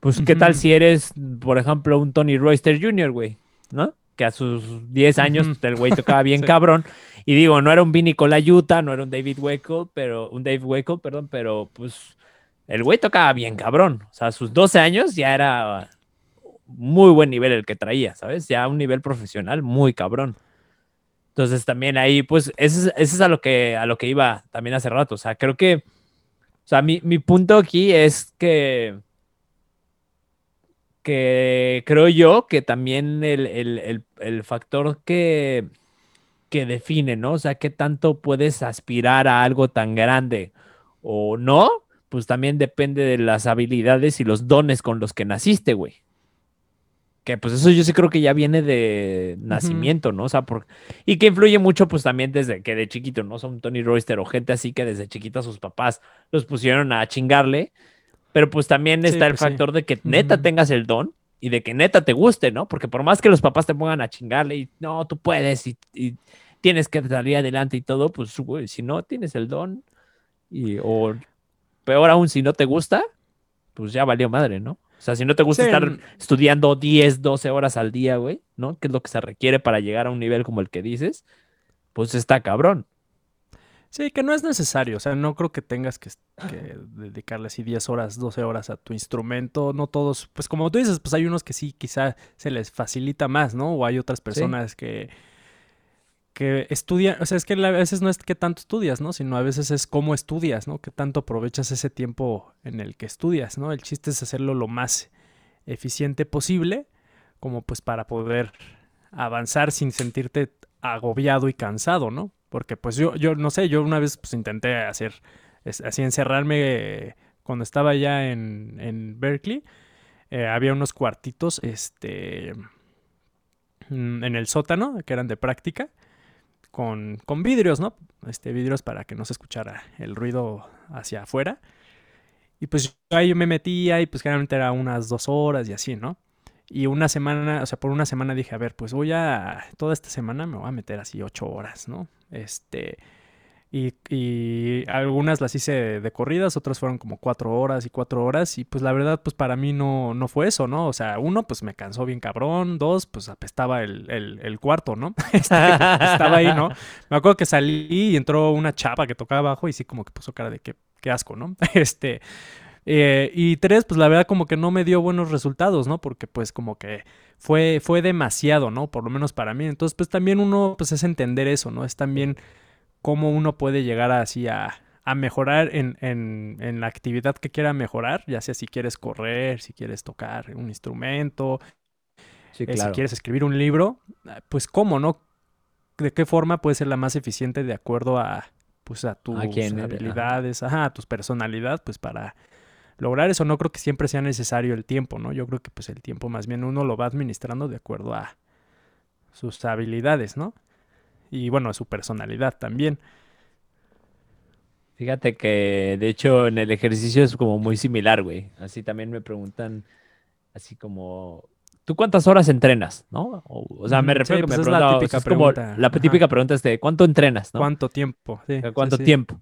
pues, ¿qué tal si eres, por ejemplo, un Tony Royster Jr., güey, ¿no? Que a sus 10 años pues, el güey tocaba bien Sí. cabrón. Y digo, no era un Vinny Colaiuta, no era un David Wakel, pero, un Dave Wakel, perdón, pero, pues, el güey tocaba bien cabrón. O sea, a sus 12 años ya era muy buen nivel el que traía, ¿sabes? Ya un nivel profesional muy cabrón. Entonces también ahí, pues, eso es, a lo que a lo que iba también hace rato. O sea, creo que, o sea, mi, mi punto aquí es que, que creo yo que también el, el- el- el factor que, que define, ¿no? O sea, qué tanto puedes aspirar a algo tan grande o no, pues también depende de las habilidades y los dones con los que naciste, güey. Que pues eso yo sí creo que ya viene de nacimiento, ¿no? O sea, por... y que influye mucho pues también desde que de chiquito, ¿no? Son Tony Royster o gente así que desde chiquita sus papás los pusieron a chingarle, pero pues también Sí, está el pues sí. factor de que neta tengas el don y de que neta te guste, ¿no? Porque por más que los papás te pongan a chingarle y no, tú puedes y, y tienes que salir adelante y todo, pues güey, si no tienes el don y o peor aún si no te gusta, pues ya valió madre, ¿no? O sea, si no te gusta Sí, estar estudiando 10, 12 horas al día, güey, ¿no? Que es lo que se requiere para llegar a un nivel como el que dices, pues está cabrón. Sí, que no es necesario, o sea, no creo que tengas que, que dedicarle así 10 horas, 12 horas a tu instrumento, no todos, pues como tú dices, pues hay unos que sí, quizá se les facilita más, ¿no? O hay otras personas que, que estudian, o sea, es que a veces no es que tanto estudias, ¿no? Sino a veces es cómo estudias, ¿no? Que tanto aprovechas ese tiempo en el que estudias, ¿no? El chiste es hacerlo lo más eficiente posible, como pues para poder avanzar sin sentirte agobiado y cansado, ¿no? Porque pues yo, yo no sé, yo una vez pues intenté hacer, así encerrarme cuando estaba ya en, en Berkeley, eh, había unos cuartitos, este, mm, en el sótano, que eran de práctica, con, vidrios, ¿no? Este, vidrios para que no se escuchara el ruido hacia afuera. Y pues ahí me metía y pues generalmente era unas dos horas y así, ¿no? Y una semana, o sea, por una semana dije, a ver, pues voy a, toda esta semana me voy a meter así ocho horas, ¿no? Este, y, algunas las hice de, corridas, otras fueron como cuatro horas y cuatro horas. Y pues la verdad, pues para mí no, no fue eso, ¿no? O sea, uno, pues me cansó bien cabrón. Dos, pues apestaba el, el, el cuarto, ¿no? Este, estaba ahí, ¿no? Me acuerdo que salí y entró una chapa que tocaba abajo y sí como que puso cara de qué, qué asco, ¿no? Este, eh, y tres, pues la verdad como que no me dio buenos resultados, ¿no? Porque pues como que fue, fue demasiado, ¿no? Por lo menos para mí. Entonces pues también uno pues es entender eso, ¿no? Es también cómo uno puede llegar así a, a mejorar en, en, en, la actividad que quiera mejorar, ya sea si quieres correr, si quieres tocar un instrumento, eh, si quieres escribir un libro, pues cómo, ¿no? ¿De qué forma puede ser la más eficiente de acuerdo a, pues, a tus habilidades, ajá, a tu personalidad, pues para lograr eso no creo que siempre sea necesario el tiempo, ¿no? Yo creo que pues el tiempo más bien uno lo va administrando de acuerdo a sus habilidades, ¿no? Y bueno, su personalidad también. Fíjate que de hecho en el ejercicio es como muy similar, güey. Así también me preguntan, así como, ¿tú cuántas horas entrenas? ¿No? O, sea, me refiero a que pues me es la típica pregunta. la típica pregunta es de ¿cuánto entrenas? ¿no? ¿Cuánto tiempo? Sí, ¿Cuánto sí, sí. tiempo?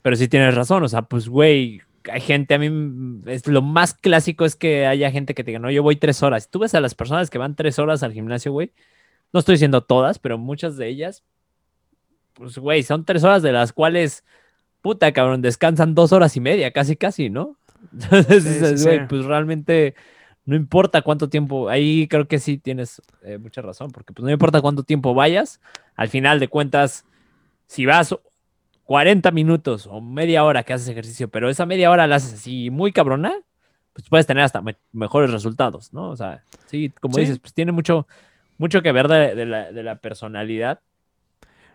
Pero sí tienes razón, o sea, pues, güey, hay gente, a mí es lo más clásico es que haya gente que te diga, no, yo voy tres horas. Tú ves a las personas que van tres horas al gimnasio, güey. No estoy diciendo todas, pero muchas de ellas, pues, güey, son tres horas de las cuales, puta, cabrón, descansan dos horas y media, casi, casi, ¿no? Entonces, Sí, sí, güey, sí. pues realmente no importa cuánto tiempo, ahí creo que sí tienes eh, mucha razón, porque pues no importa cuánto tiempo vayas, al final de cuentas, si vas 40 minutos o media hora que haces ejercicio, pero esa media hora la haces así muy cabrona, pues puedes tener hasta me- mejores resultados, ¿no? O sea, sí, como dices, pues tiene mucho, mucho que ver de, de la, de la personalidad.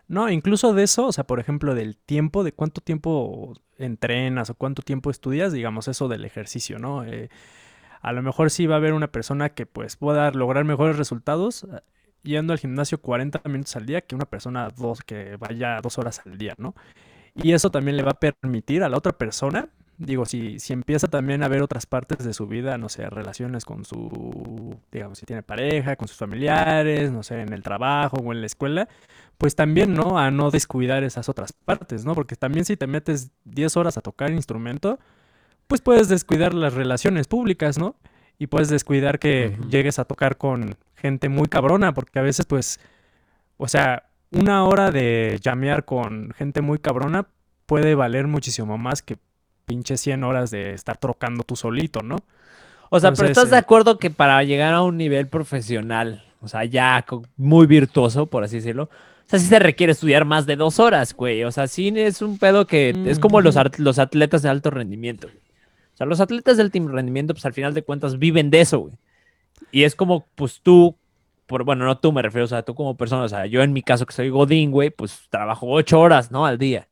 No, incluso de eso, o sea, por ejemplo, del tiempo, de cuánto tiempo entrenas o cuánto tiempo estudias, digamos, eso del ejercicio, ¿no? Eh, a lo mejor sí va a haber una persona que pues pueda lograr mejores resultados eh, yendo al gimnasio 40 minutos al día que una persona dos, que vaya dos horas al día, ¿no? Y eso también le va a permitir a la otra persona, digo, si, si empieza también a ver otras partes de su vida, no sé, relaciones con su, digamos, si tiene pareja, con sus familiares, no sé, en el trabajo o en la escuela, pues también, ¿no? A no descuidar esas otras partes, ¿no? Porque también si te metes 10 horas a tocar instrumento, pues puedes descuidar las relaciones públicas, ¿no? Y puedes descuidar que llegues a tocar con gente muy cabrona, porque a veces, pues, o sea, una hora de llamear con gente muy cabrona puede valer muchísimo más que pinche 100 horas de estar trocando tú solito, ¿no? O sea, pero ¿estás de eh, acuerdo que para llegar a un nivel profesional, o sea, ya muy virtuoso, por así decirlo, o sea, sí se requiere estudiar más de dos horas, güey. O sea, sí es un pedo que es como los, los atletas de alto rendimiento. güey. O sea, los atletas de alto rendimiento, pues al final de cuentas viven de eso, güey. Y es como, pues tú, por, bueno, no tú me refiero, o sea, tú como persona, o sea, yo en mi caso que soy Godín, güey, pues trabajo ocho horas, ¿no? Al día.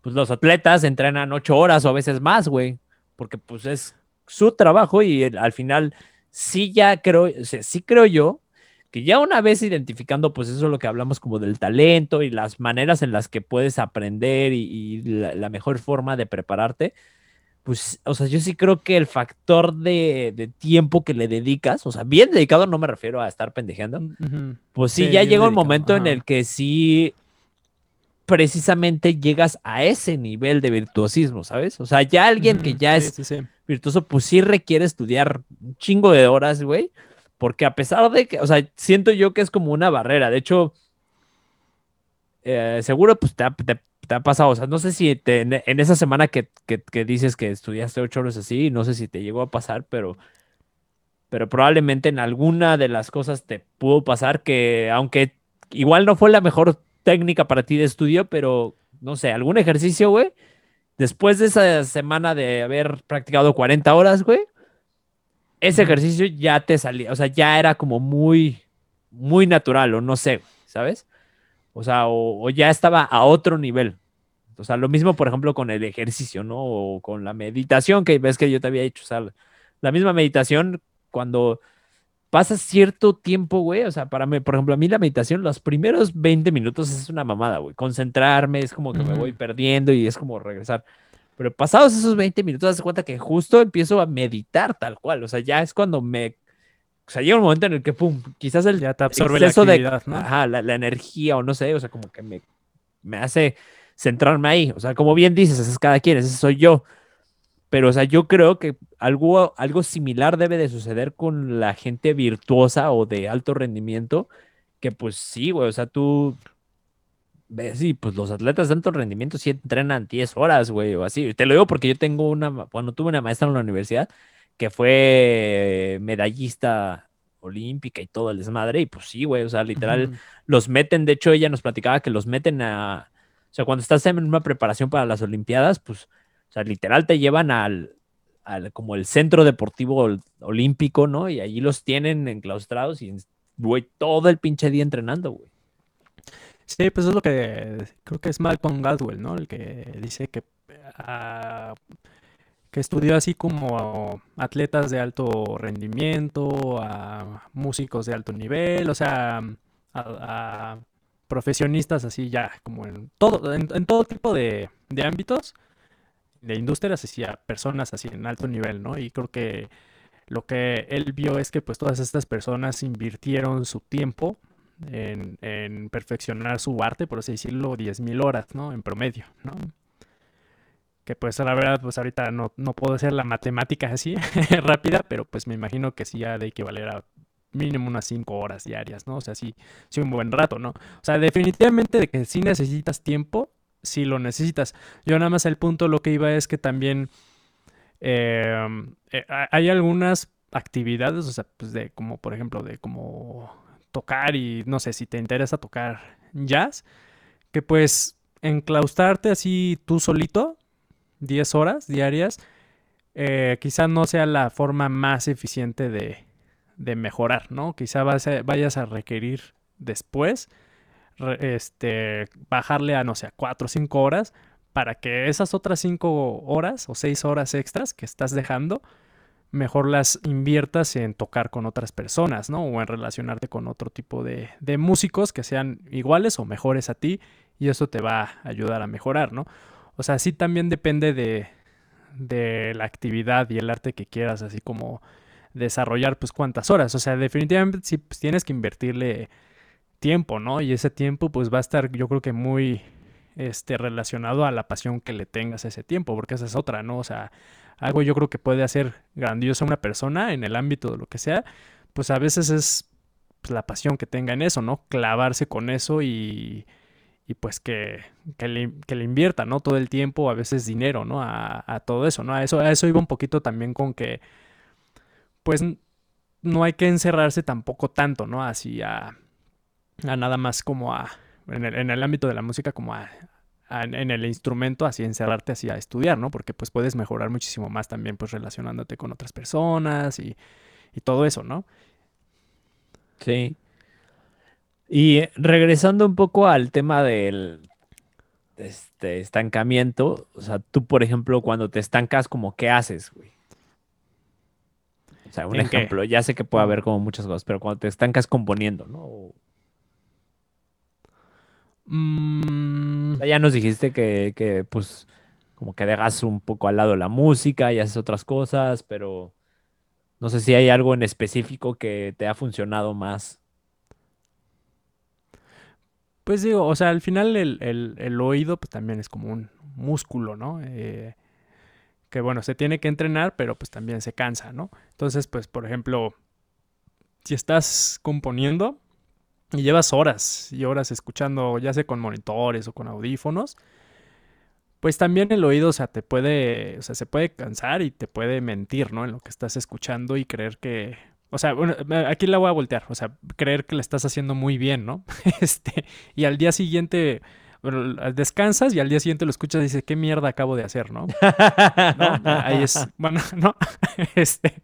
Pues los atletas entrenan ocho horas o a veces más, güey. Porque pues es su trabajo y el- al final sí ya creo, o sea, sí creo yo que ya una vez identificando, pues eso es lo que hablamos como del talento y las maneras en las que puedes aprender y, y la, la mejor forma de prepararte, pues, o sea, yo sí creo que el factor de, de tiempo que le dedicas, o sea, bien dedicado no me refiero a estar pendejeando, Ujú. pues sí, Sí, ya llega un momento en el que sí precisamente llegas a ese nivel de virtuosismo, ¿sabes? O sea, ya alguien que ya sí, es sí, sí. virtuoso, pues sí requiere estudiar un chingo de horas, güey. Porque a pesar de que, o sea, siento yo que es como una barrera. De hecho, eh, seguro pues te ha, te- te ha pasado. O sea, no sé si te- en, en esa semana que, que- que dices que estudiaste ocho horas así, no sé si te llegó a pasar, pero, pero probablemente en alguna de las cosas te pudo pasar que, aunque igual no fue la mejor técnica para ti de estudio, pero no sé, algún ejercicio, güey. Después de esa semana de haber practicado 40 horas, güey, ese ejercicio ya te salía, o sea, ya era como muy, muy natural, o no sé, ¿sabes? O sea, o, o ya estaba a otro nivel. O sea, lo mismo, por ejemplo, con el ejercicio, ¿no? O con la meditación que ves que yo te había dicho, o sea, la misma meditación cuando pasas cierto tiempo, güey, o sea, para mí, por ejemplo, a mí la meditación, los primeros 20 minutos es una mamada, güey. Concentrarme, es como que me voy perdiendo y es como regresar. Pero pasados esos 20 minutos, das cuenta que justo empiezo a meditar tal cual. O sea, ya es cuando me. O sea, llega un momento en el que, pum, quizás el Ya te absorbe la de. Ajá, la, la energía o no sé, o sea, como que me, me hace centrarme ahí. O sea, como bien dices, es cada quien, ese soy yo. Pero, o sea, yo creo que algo, algo similar debe de suceder con la gente virtuosa o de alto rendimiento, que pues sí, güey, o sea, tú ves, sí, pues los atletas de alto rendimiento sí entrenan 10 horas, güey, o así. Te lo digo porque yo tengo una, bueno, tuve una maestra en la universidad que fue medallista olímpica y todo el desmadre, y pues sí, güey, o sea, literal, los meten, de hecho, ella nos platicaba que los meten a, o sea, cuando estás en una preparación para las Olimpiadas, pues, o sea, literal te llevan al, al como el centro deportivo ol- olímpico, ¿no? Y allí los tienen enclaustrados y, todo el pinche día entrenando, güey. Sí, pues es lo que creo que es Malcolm Gladwell, ¿no? El que dice que, ah, que estudió así como atletas de alto rendimiento, a músicos de alto nivel, o sea, a, a profesionistas así ya como en todo, en, en todo tipo de, de ámbitos, de industrias, así a personas así en alto nivel, ¿no? Y creo que lo que él vio es que pues todas estas personas invirtieron su tiempo en, en perfeccionar su arte, por así decirlo, 10.000 horas, ¿no? En promedio, ¿no? Que pues la verdad, pues ahorita no, no puedo hacer la matemática así rápida, pero pues me imagino que sí ha de equivaler a mínimo unas 5 horas diarias, ¿no? O sea, sí, sí un buen rato, ¿no? O sea, definitivamente de que sí necesitas tiempo, sí lo necesitas. Yo nada más el punto lo que iba es que también eh, eh, ha- hay algunas actividades, o sea, pues de como por ejemplo de como tocar y no sé si te interesa tocar jazz, que pues enclaustrarte así tú solito 10 horas diarias, eh, quizá no sea la forma más eficiente de, de mejorar, ¿no? Quizá vayas a requerir después este, bajarle a, no sé, a 4 o 5 horas para que esas otras 5 horas o 6 horas extras que estás dejando, mejor las inviertas en tocar con otras personas, ¿no? O en relacionarte con otro tipo de, de músicos que sean iguales o mejores a ti y eso te va a ayudar a mejorar, ¿no? O sea, sí también depende de, de la actividad y el arte que quieras, así como desarrollar, pues cuántas horas. O sea, definitivamente sí pues, tienes que invertirle tiempo, ¿no? Y ese tiempo pues va a estar yo creo que muy este, relacionado a la pasión que le tengas a ese tiempo, porque esa es otra, ¿no? O sea, algo yo creo que puede hacer grandioso a una persona en el ámbito de lo que sea, pues a veces es pues, la pasión que tenga en eso, ¿no? Clavarse con eso y, y pues que, que, le, que le invierta, ¿no? Todo el tiempo, a veces dinero, ¿no? A, a todo eso, ¿no? A eso, a eso iba un poquito también con que, pues, no hay que encerrarse tampoco tanto, ¿no? Así a, a nada más como a, en el, en el ámbito de la música, como a, a, en el instrumento, así encerrarte así a estudiar, ¿no? Porque pues puedes mejorar muchísimo más también, pues relacionándote con otras personas y, y todo eso, ¿no? Sí. Y eh, regresando un poco al tema del este, estancamiento, o sea, tú, por ejemplo, cuando te estancas, como, ¿qué haces, güey? O sea, un ejemplo, ya sé que puede haber como muchas cosas, pero cuando te estancas componiendo, ¿no? O Mm, ya nos dijiste que, que, pues, como que dejas un poco al lado la música y haces otras cosas, pero no sé si hay algo en específico que te ha funcionado más. pues digo, o sea, al final el, el, el oído pues también es como un músculo, ¿no? Eh, que bueno, se tiene que entrenar, pero pues también se cansa, ¿no? Entonces, pues, por ejemplo, si estás componiendo y llevas horas y horas escuchando, ya sea con monitores o con audífonos, pues también el oído, o sea, te puede, o sea, se puede cansar y te puede mentir, ¿no? En lo que estás escuchando y creer que, o sea, bueno, aquí la voy a voltear, o sea, creer que le estás haciendo muy bien, ¿no? Este, y al día siguiente, bueno, descansas y al día siguiente lo escuchas y dices, ¿qué mierda acabo de hacer, no? ¿no? Ahí es, bueno, no, este,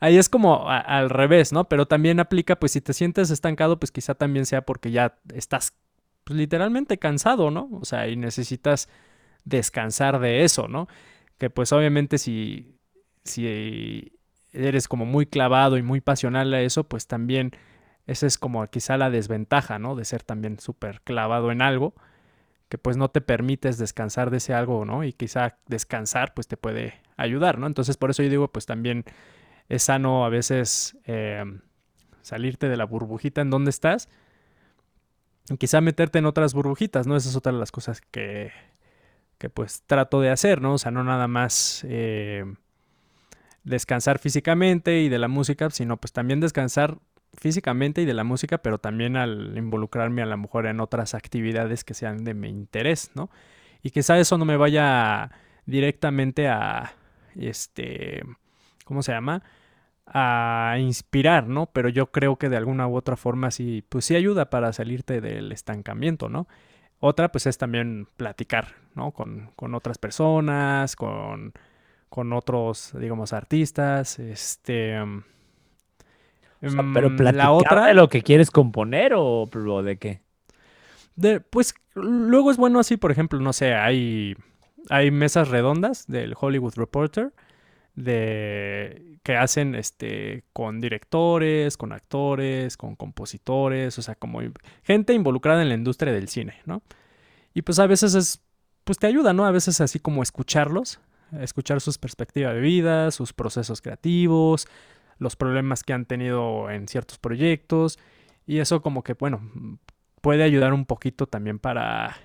ahí es como a- al revés, ¿no? Pero también aplica, pues si te sientes estancado, pues quizá también sea porque ya estás, pues literalmente cansado, ¿no? O sea, y necesitas descansar de eso, ¿no? Que pues obviamente si, si eres como muy clavado y muy pasional a eso, pues también esa es como quizá la desventaja, ¿no? De ser también súper clavado en algo, que pues no te permites descansar de ese algo, ¿no? Y quizá descansar pues te puede ayudar, ¿no? Entonces por eso yo digo pues también es sano a veces eh, salirte de la burbujita en donde estás y quizá meterte en otras burbujitas, ¿no? Esa es otra de las cosas que, que pues trato de hacer, ¿no? O sea, no nada más... Eh, descansar físicamente y de la música, sino pues también descansar físicamente y de la música, pero también al involucrarme a lo mejor en otras actividades que sean de mi interés, ¿no? Y quizá eso no me vaya directamente a, este, ¿cómo se llama? A inspirar, ¿no? Pero yo creo que de alguna u otra forma sí, pues sí ayuda para salirte del estancamiento, ¿no? Otra, pues es también platicar, ¿no? Con, con otras personas, con, con otros, digamos, artistas, este pero mm, la otra de lo que quieres componer o, de qué? De, pues luego es bueno así, por ejemplo, no sé, hay, hay mesas redondas del Hollywood Reporter de que hacen este con directores, con actores, con compositores, o sea, como gente involucrada en la industria del cine, ¿no? Y pues a veces es pues te ayuda, ¿no? A veces así como escucharlos, escuchar sus perspectivas de vida, sus procesos creativos, los problemas que han tenido en ciertos proyectos y eso como que, bueno, puede ayudar un poquito también para,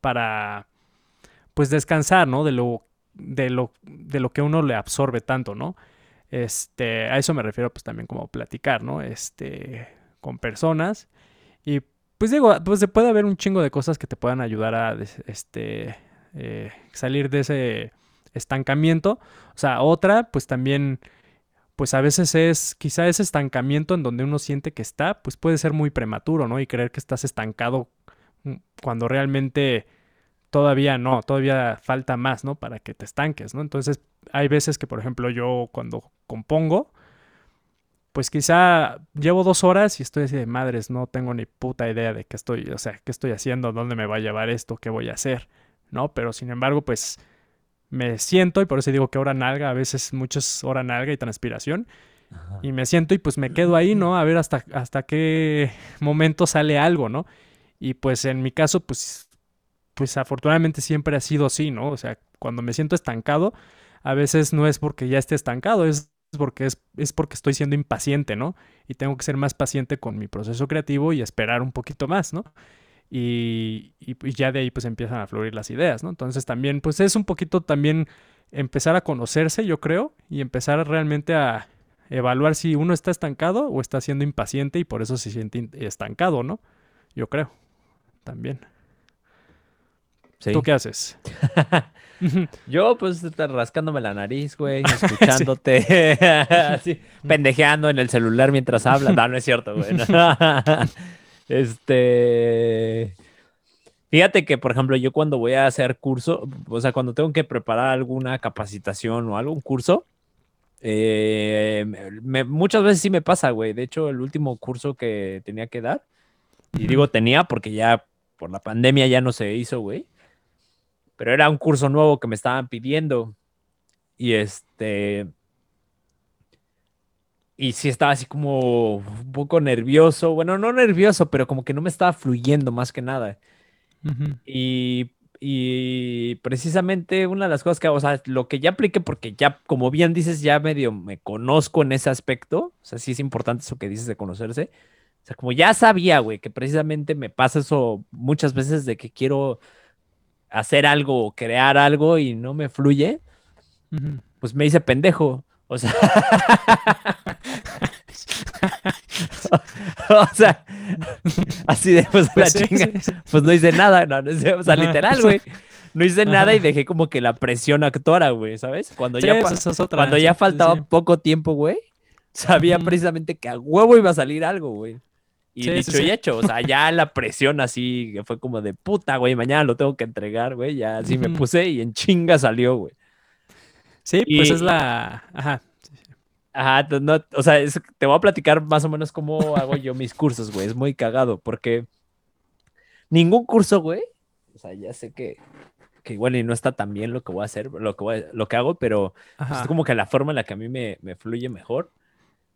para, pues descansar, ¿no? De lo, de lo, de lo que uno le absorbe tanto, ¿no? Este, a eso me refiero pues también como platicar, ¿no? Este, con personas y pues digo, pues se puede haber un chingo de cosas que te puedan ayudar a, este, eh, salir de ese estancamiento. O sea, otra, pues también pues a veces es quizá ese estancamiento en donde uno siente que está, pues puede ser muy prematuro, ¿no? Y creer que estás estancado mm, cuando realmente todavía no, todavía falta más, ¿no? Para que te estanques, ¿no? Entonces hay veces que, por ejemplo, yo cuando compongo, pues quizá llevo dos horas y estoy así de madres, no tengo ni puta idea de qué estoy, o sea, qué estoy haciendo, dónde me va a llevar esto, qué voy a hacer, ¿no? Pero sin embargo, pues me siento, y por eso digo que hora nalga, a veces muchos hora nalga y transpiración, y me siento y pues me quedo ahí, ¿no? A ver hasta, hasta qué momento sale algo, ¿no? Y pues en mi caso, pues, pues afortunadamente siempre ha sido así, ¿no? O sea, cuando me siento estancado, a veces no es porque ya esté estancado, es porque es, es porque estoy siendo impaciente, ¿no? Y tengo que ser más paciente con mi proceso creativo y esperar un poquito más, ¿no? Y, ya de ahí pues empiezan a fluir las ideas, ¿no? Entonces también pues es un poquito también empezar a conocerse, yo creo, y empezar realmente a evaluar si uno está estancado o está siendo impaciente y por eso se siente estancado, ¿no? Yo creo, también. ¿Tú qué haces? Yo, pues, rascándome la nariz, güey, escuchándote, así, pendejeando en el celular mientras hablas. No, no es cierto, güey. Este. Fíjate que, por ejemplo, yo cuando voy a hacer curso, o sea, cuando tengo que preparar alguna capacitación o algún curso, eh, muchas veces sí me pasa, güey. De hecho, el último curso que tenía que dar, y digo tenía porque ya por la pandemia ya no se hizo, güey. Pero era un curso nuevo que me estaban pidiendo. Y este, y sí estaba así como un poco nervioso. Bueno, no nervioso, pero como que no me estaba fluyendo más que nada. y, y, precisamente una de las cosas que, o sea, lo que ya apliqué, porque ya, como bien dices, ya medio me conozco en ese aspecto. O sea, sí es importante eso que dices de conocerse. O sea, como ya sabía, güey, que precisamente me pasa eso muchas veces de que quiero hacer algo o crear algo y no me fluye, pues me hice pendejo. O sea, o sea, así de pues, la pues chinga. Pues no hice nada, no, o sea, literal, güey. No hice nada y dejé como que la presión actora, güey, ¿sabes? Cuando ya, cuando ya faltaba poco tiempo, güey, sabía precisamente que a huevo iba a salir algo, güey. Y dicho y hecho, o sea, ya la presión así, que fue como de puta, güey, mañana lo tengo que entregar, güey, ya así me puse y en chinga salió, güey. Sí, pues es la... Ajá. Ajá, no, o sea, te voy a platicar más o menos cómo hago yo mis cursos, güey. Es muy cagado, porque ningún curso, güey, o sea, ya sé que que igual y no está tan bien lo que voy a hacer, lo que, voy a- lo que hago, pero pues, es como que la forma en la que a mí me, me fluye mejor.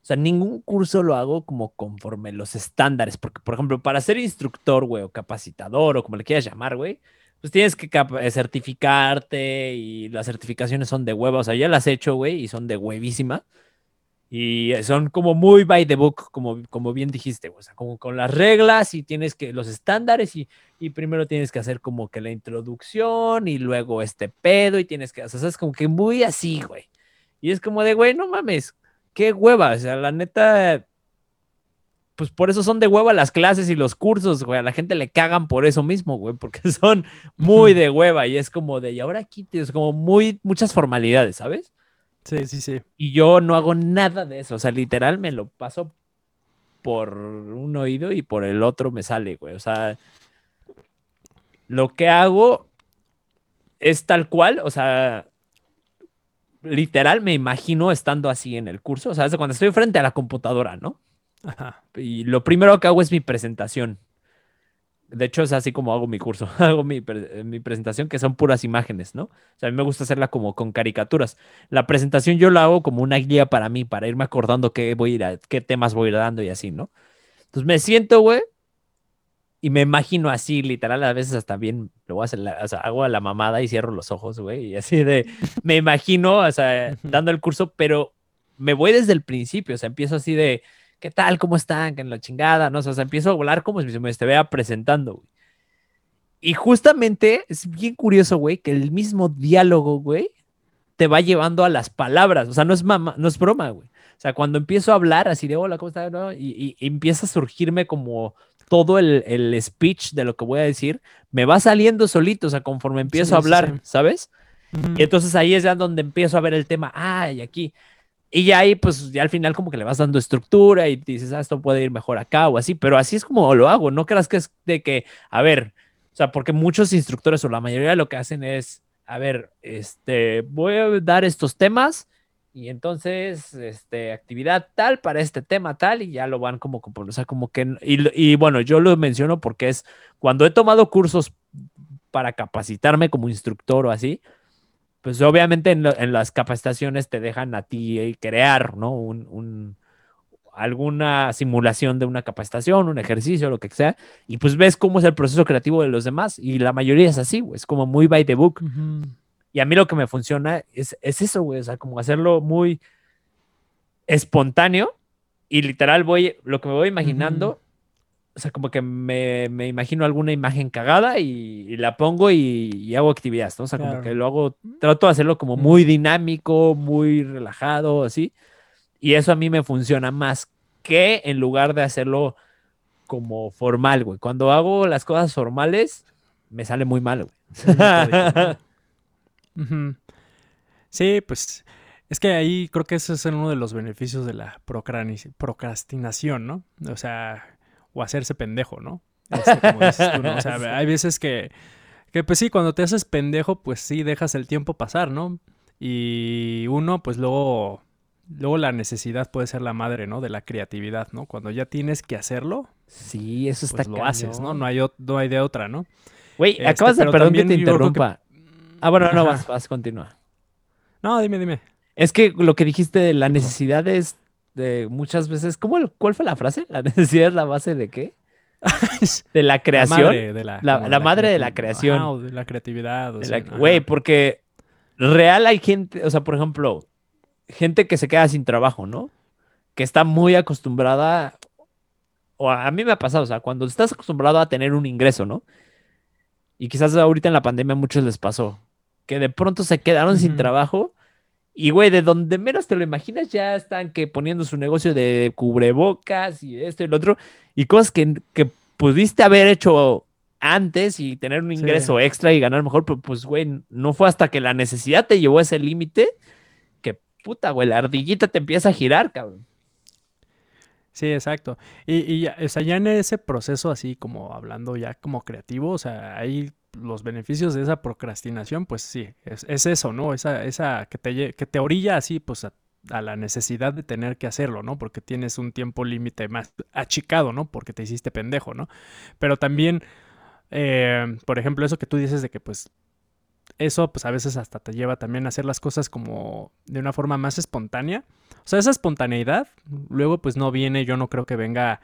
O sea, ningún curso lo hago como conforme los estándares, porque, por ejemplo, para ser instructor, güey, o capacitador, o como le quieras llamar, güey, pues tienes que eh, certificarte y las certificaciones son de hueva, o sea, ya las he hecho, güey, y son de huevísima. Y eh, son como muy by the book, como, como bien dijiste, o sea, como con las reglas y tienes que, los estándares y, y primero tienes que hacer como que la introducción y luego este pedo y tienes que, o sea, es como que muy así, güey. Y es como de, güey, no mames, qué hueva, o sea, la neta, pues por eso son de hueva las clases y los cursos, güey, a la gente le cagan por eso mismo, güey, porque son muy de hueva y es como de, y ahora aquí tienes como muy, muchas formalidades, ¿sabes? Sí, sí, sí. Y yo no hago nada de eso. O sea, literal me lo paso por un oído y por el otro me sale, güey. O sea, lo que hago es tal cual. O sea, literal me imagino estando así en el curso. O sea, es cuando estoy frente a la computadora, ¿no? Ajá. Y lo primero que hago es mi presentación. De hecho, es así como hago mi curso. hago mi, pre- mi presentación, que son puras imágenes, ¿no? O sea, a mí me gusta hacerla como con caricaturas. La presentación yo la hago como una guía para mí, para irme acordando qué voy a ir a- qué temas voy a ir dando y así, ¿no? Entonces me siento, güey, y me imagino así, literal, a veces hasta bien, lo voy a hacer, la- o sea, hago a la mamada y cierro los ojos, güey, y así de, me imagino, o sea, dando el curso, pero me voy desde el principio, o sea, empiezo así de, ¿qué tal? ¿Cómo están? Que en la chingada, ¿no? O sea, empiezo a volar como si me estuviera presentando, güey. Y justamente es bien curioso, güey, que el mismo diálogo, güey, te va llevando a las palabras. O sea, no es mama, no es broma, güey. O sea, cuando empiezo a hablar así de hola, ¿cómo estás? ¿No? Y, y- y empieza a surgirme como todo el, el speech de lo que voy a decir, me va saliendo solito, o sea, conforme empiezo Sí, a hablar, sí. ¿sabes? Y entonces ahí es ya donde empiezo a ver el tema, ah, y aquí. Y ya ahí, pues ya al final como que le vas dando estructura y dices, ah, esto puede ir mejor acá o así, pero así es como lo hago, no creas que es de que, a ver, o sea, porque muchos instructores o la mayoría lo que hacen es, a ver, este, voy a dar estos temas y entonces, este, actividad tal para este tema tal y ya lo van como, como o sea, como que, y bueno, yo lo menciono porque es cuando he tomado cursos para capacitarme como instructor o así, pues obviamente en, lo- en las capacitaciones te dejan a ti eh, crear, ¿no? Un, un- alguna simulación de una capacitación, un ejercicio, lo que sea, y pues ves cómo es el proceso creativo de los demás, y la mayoría es así, güey, es como muy by the book. Y a mí lo que me funciona es, es eso, güey, o sea, como hacerlo muy espontáneo y literal voy, lo que me voy imaginando. O sea, como que me, me imagino alguna imagen cagada y, y la pongo y, y hago actividades, ¿no? O sea, como que lo hago, trato de hacerlo como muy dinámico, muy relajado, así. Y eso a mí me funciona más que en lugar de hacerlo como formal, güey. Cuando hago las cosas formales, me sale muy mal, güey. Sí, pues es que ahí creo que ese es uno de los beneficios de la procrastinación, ¿no? O sea, o hacerse pendejo, ¿no? Este, como dices tú, ¿no? O sea, hay veces que, que, pues sí, cuando te haces pendejo, pues sí dejas el tiempo pasar, ¿no? Y uno, pues luego, luego la necesidad puede ser la madre, ¿no? De la creatividad, ¿no? Cuando ya tienes que hacerlo, Sí, eso está pues lo haces, ¿no? No hay, no hay de otra, ¿no? Güey, Este, acabas de, perdón que te que- interrumpa. Ah, bueno, no, vas, vas, continúa. No, dime, dime. Es que lo que dijiste de la necesidad es de muchas veces, ¿cómo, ¿cuál fue la frase? ¿La necesidad es la base de qué? De la creación. La madre de la, La- madre de la creación. Ajá, o de la creatividad. o de sea, la- ajá. Güey, porque real hay gente, o sea, por ejemplo, gente que se queda sin trabajo, ¿no? Que está muy acostumbrada, o a, a mí me ha pasado, o sea, cuando estás acostumbrado a tener un ingreso, ¿no? Y quizás ahorita en la pandemia a muchos les pasó, que de pronto se quedaron sin trabajo y, güey, de donde menos te lo imaginas ya están que poniendo su negocio de cubrebocas y esto y lo otro, y cosas que, que pudiste haber hecho antes y tener un Sí. ingreso extra y ganar mejor, pero pues, güey, no fue hasta que la necesidad te llevó a ese límite que, puta, güey, la ardillita te empieza a girar, cabrón. Sí, exacto. Y, y ya, o sea, ya en ese proceso así como hablando ya como creativo, o sea, ahí los beneficios de esa procrastinación, pues sí, es, es eso, ¿no? Esa, esa que te, que te orilla así, pues a, a la necesidad de tener que hacerlo, ¿no? Porque tienes un tiempo límite más achicado, ¿no? Porque te hiciste pendejo, ¿no? Pero también, eh, por ejemplo, eso que tú dices de que pues eso pues a veces hasta te lleva también a hacer las cosas como de una forma más espontánea. O sea, esa espontaneidad luego pues no viene, yo no creo que venga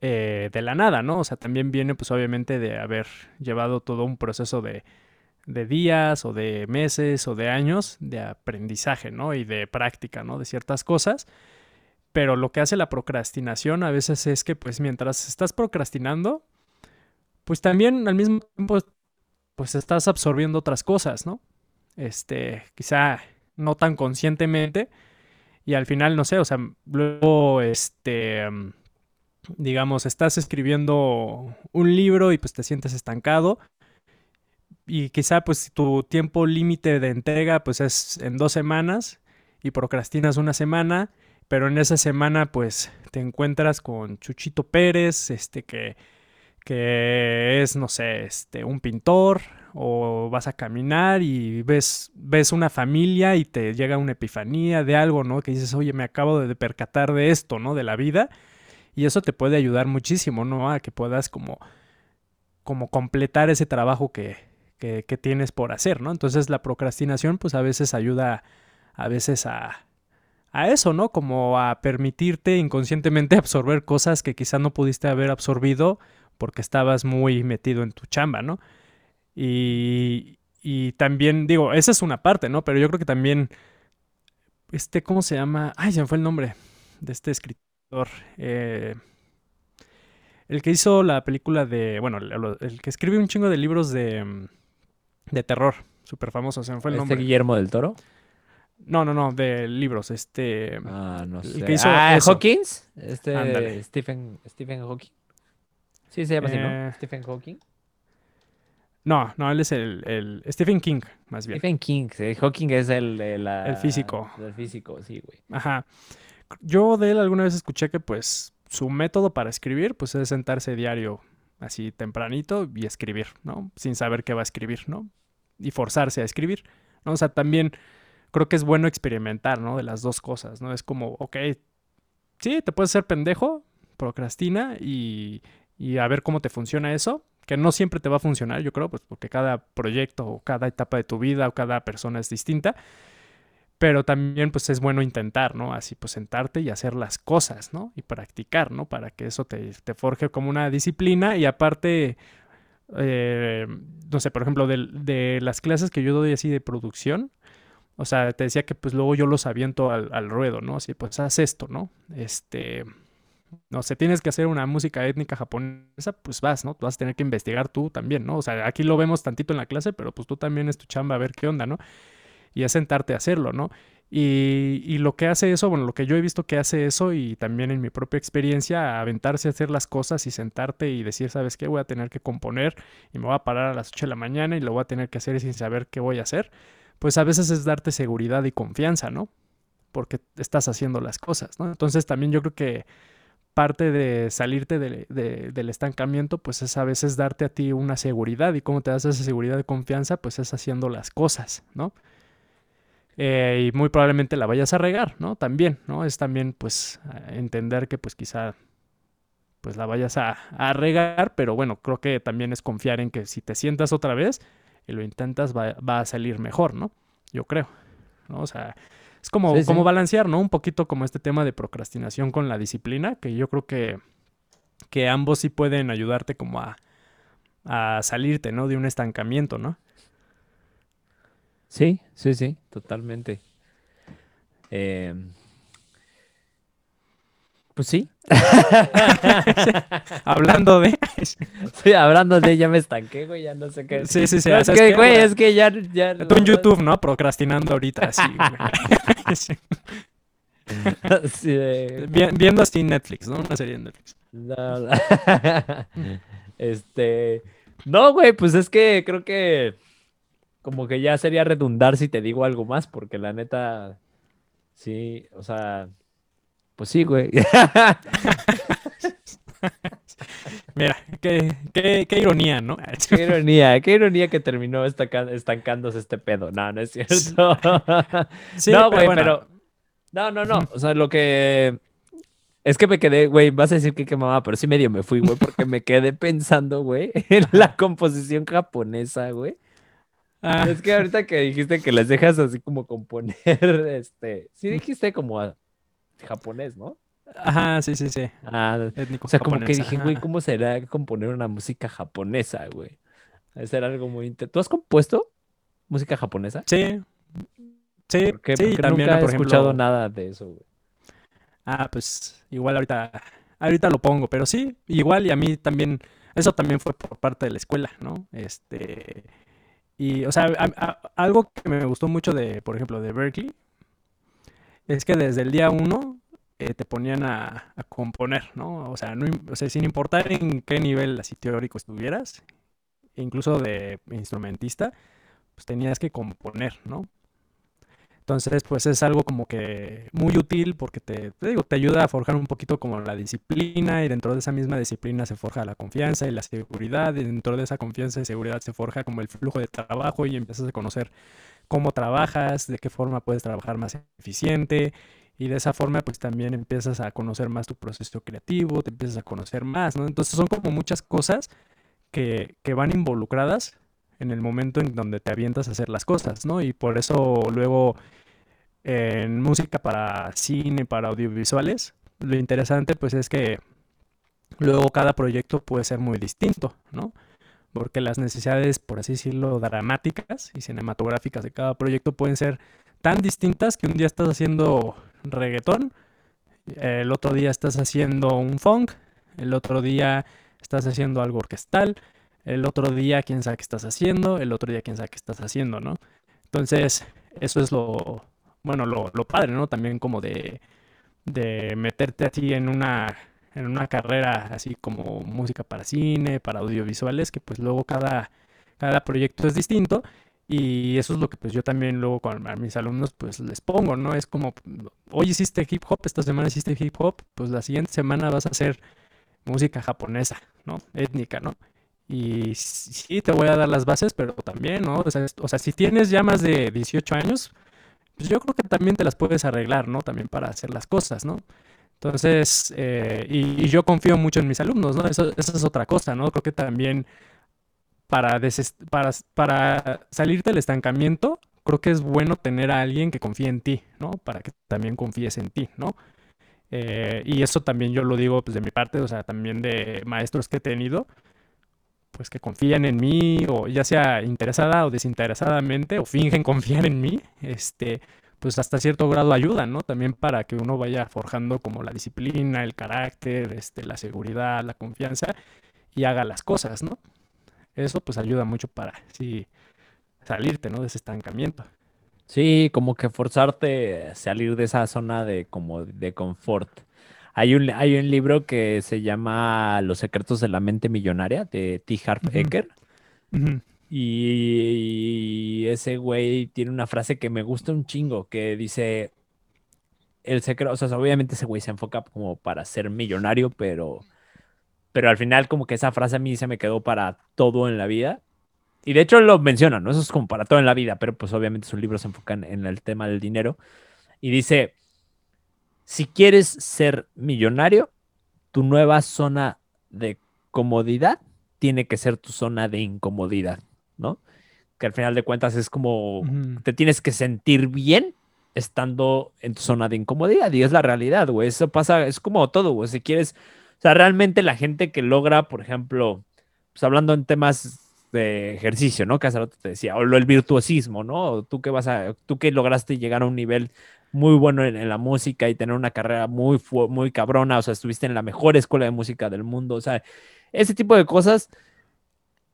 eh, de la nada, ¿no? O sea, también viene pues obviamente de haber llevado todo un proceso de, de días o de meses o de años de aprendizaje, ¿no? Y de práctica, ¿no? De ciertas cosas. Pero lo que hace la procrastinación a veces es que pues mientras estás procrastinando, pues también al mismo tiempo pues estás absorbiendo otras cosas, ¿no? Este, quizá no tan conscientemente y al final, no sé, o sea, luego, este, digamos, estás escribiendo un libro y pues te sientes estancado y quizá pues tu tiempo límite de entrega pues es en dos semanas y procrastinas una semana, pero en esa semana pues te encuentras con Chuchito Pérez, este que que es, no sé, este, un pintor, o vas a caminar y ves, ves una familia y te llega una epifanía de algo, ¿no? Que dices, oye, me acabo de percatar de esto, ¿no? De la vida. Y eso te puede ayudar muchísimo, ¿no? A que puedas como, como completar ese trabajo que, que, que tienes por hacer, ¿no? Entonces la procrastinación, pues a veces ayuda, a veces a, a eso, ¿no? Como a permitirte inconscientemente absorber cosas que quizá no pudiste haber absorbido porque estabas muy metido en tu chamba, ¿no? Y, y también, digo, esa es una parte, ¿no? Pero yo creo que también, este, ¿cómo se llama? Ay, se me fue el nombre de este escritor. Eh, el que hizo la película de, bueno, el, que escribe un chingo de libros de, mm, de terror, súper famoso, se me fue el ¿Este nombre. Guillermo del Toro? No, no, no, de libros, este... Ah, no el sé. que hizo ah, eso. Hawkins. Este, Ándale. Stephen, Stephen Hawking. Sí, se llama así, Eh, ¿no? Stephen Hawking. No, no, él es el, el Stephen King, más bien. Stephen King. Hawking es el, la- El físico. El físico, sí, güey. Ajá. Yo de él alguna vez escuché que pues su método para escribir pues es sentarse diario así tempranito y escribir, ¿no? Sin saber qué va a escribir, ¿no? Y forzarse a escribir, ¿no? O sea, también creo que es bueno experimentar, ¿no? De las dos cosas, ¿no? Es como, ok, sí, te puedes ser pendejo, procrastina y, y a ver cómo te funciona eso, que no siempre te va a funcionar, yo creo, pues porque cada proyecto o cada etapa de tu vida o cada persona es distinta, pero también pues es bueno intentar, ¿no? Así pues sentarte y hacer las cosas, ¿no? Y practicar, ¿no? Para que eso te, te forje como una disciplina y aparte, eh, no sé, por ejemplo, de, de las clases que yo doy así de producción, o sea, te decía que pues luego yo los aviento al, al ruedo, ¿no? Así pues haz esto, ¿no? Este, no sé, tienes que hacer una música étnica japonesa, pues vas, ¿no? Tú vas a tener que investigar tú también, ¿no? O sea, aquí lo vemos tantito en la clase, pero pues tú también es tu chamba a ver qué onda, ¿no? Y es sentarte a hacerlo, ¿no? Y, y lo que hace eso, bueno, lo que yo he visto que hace eso y también en mi propia experiencia, aventarse a hacer las cosas y sentarte y decir, ¿sabes qué? Voy a tener que componer y me voy a parar a las 8 de la mañana y lo voy a tener que hacer sin saber qué voy a hacer, pues a veces es darte seguridad y confianza, ¿no? Porque estás haciendo las cosas, ¿no? Entonces también yo creo que parte de salirte de- de- del estancamiento, pues es a veces darte a ti una seguridad. ¿Y cómo te das esa seguridad de confianza? Pues es haciendo las cosas, ¿no? Eh, y muy probablemente la vayas a regar, ¿no? También, ¿no? Es también, pues, a- entender que, pues, quizá, pues, la vayas a, a regar, pero bueno, creo que también es confiar en que si te sientas otra vez y lo intentas, va, va a salir mejor, ¿no? Yo creo, ¿no? O sea, es como, Sí, sí. como balancear, ¿no? Un poquito como este tema de procrastinación con la disciplina, que yo creo que, que ambos sí pueden ayudarte como a, a salirte, ¿no? De un estancamiento, ¿no? Sí, sí, sí, totalmente. Eh, pues sí. Hablando de... Sí, hablando de ya me estanqué, güey, ya no sé qué. Sí, sí, sí. Es ¿sabes que, qué, güey, güey? es que ya, ya. Tú en YouTube, ¿no? Procrastinando ahorita, así, güey. Sí. Sí, de- Vi- Viendo así Netflix, ¿no? Una serie de Netflix. No, no. Este. No, güey, pues es que creo que. Como que ya sería redundar si te digo algo más, porque la neta. Sí, o sea. Pues sí, güey. Mira, qué, qué, qué ironía, ¿no? Qué ironía, qué ironía que terminó estancándose este pedo. No, no es cierto. Sí, no, güey, bueno, pero. No, no, no. O sea, lo que. Es que me quedé, güey, vas a decir que qué mamá, pero sí medio me fui, güey, porque me quedé pensando, güey, en la composición japonesa, güey. Ah, Es que ahorita que dijiste que les dejas así como componer, este, sí dijiste como a- japonés, ¿no? ajá, sí, sí, sí. Ah, Étnico o sea, como que dije, güey. ¿cómo será componer una música japonesa, güey? Debe ser algo muy... inte- ¿Tú has compuesto música japonesa? Sí, sí, ¿Por qué? sí, Porque también, nunca he por escuchado ejemplo, nada de eso, güey. ah, pues igual ahorita, ahorita lo pongo, pero sí, igual y a mí también, eso también fue por parte de la escuela, ¿no? Este, y, o sea, algo que me gustó mucho de, por ejemplo, de Berkeley, es que desde el día uno eh, te ponían a, a componer, ¿no? O sea, no, o sea, sin importar en qué nivel así teórico estuvieras, incluso de instrumentista, pues tenías que componer, ¿no? Entonces, pues es algo como que muy útil porque te, te digo, te ayuda a forjar un poquito como la disciplina y dentro de esa misma disciplina se forja la confianza y la seguridad y dentro de esa confianza y seguridad se forja como el flujo de trabajo y empiezas a conocer cómo trabajas, de qué forma puedes trabajar más eficiente y de esa forma pues también empiezas a conocer más tu proceso creativo, te empiezas a conocer más, ¿no? Entonces son como muchas cosas que, que van involucradas en el momento en donde te avientas a hacer las cosas, ¿no? Y por eso luego en música para cine, para audiovisuales, lo interesante pues es que luego cada proyecto puede ser muy distinto, ¿no? Porque las necesidades, por así decirlo, dramáticas y cinematográficas de cada proyecto pueden ser tan distintas que un día estás haciendo reggaetón, el otro día estás haciendo un funk, el otro día estás haciendo algo orquestal, el otro día quién sabe qué estás haciendo, el otro día quién sabe qué estás haciendo, ¿no? Entonces, eso es lo, bueno, lo, lo padre, ¿no? También como de, meterte así en una, en una carrera así como música para cine, para audiovisuales, que pues luego cada, cada proyecto es distinto. Y eso es lo que pues yo también luego con mis alumnos pues les pongo, ¿no? Es como, hoy hiciste hip hop, esta semana hiciste hip hop, pues la siguiente semana vas a hacer música japonesa, ¿no? Étnica, ¿no? Y sí, te voy a dar las bases, pero también, ¿no? O sea, si tienes ya más de 18 años, pues yo creo que también te las puedes arreglar, ¿no? También para hacer las cosas, ¿no? Entonces, eh, y, yo confío mucho en mis alumnos, ¿no? Eso, esa es otra cosa, ¿no? Creo que también para, para, para salir del estancamiento, creo que es bueno tener a alguien que confíe en ti, ¿no? Para que también confíes en ti, ¿no? Eh, y eso también yo lo digo pues, de mi parte, o sea, también de maestros que he tenido, pues que confían en mí, o ya sea interesada o desinteresadamente, o fingen confiar en mí, este, pues hasta cierto grado ayudan, ¿no? También para que uno vaya forjando como la disciplina, el carácter, este, la seguridad, la confianza, y haga las cosas, ¿no? Eso pues ayuda mucho para, sí, salirte, ¿no? De ese estancamiento. Sí, como que forzarte a salir de esa zona de como de confort. Hay un, hay un libro que se llama Los secretos de la mente millonaria de T. Harv Eker ujú, y ese güey tiene una frase que me gusta un chingo que dice el secreto, o sea, obviamente ese güey se enfoca como para ser millonario, pero pero al final como que esa frase a mí se me quedó para todo en la vida. Y de hecho lo menciona, ¿no? Eso es como para todo en la vida, pero pues obviamente sus libros se enfocan en el tema del dinero. Y dice, si quieres ser millonario, tu nueva zona de comodidad tiene que ser tu zona de incomodidad, ¿no? Que al final de cuentas es como te tienes que sentir bien estando en tu zona de incomodidad y es la realidad, güey. Eso pasa, es como todo, güey. Si quieres, o sea, realmente la gente que logra, por ejemplo, pues hablando en temas de ejercicio, ¿no? Que hace rato te decía, o el virtuosismo, ¿no? Tú que vas a, tú que lograste llegar a un nivel muy bueno en, en la música y tener una carrera muy, muy cabrona, o sea, estuviste en la mejor escuela de música del mundo, o sea, ese tipo de cosas,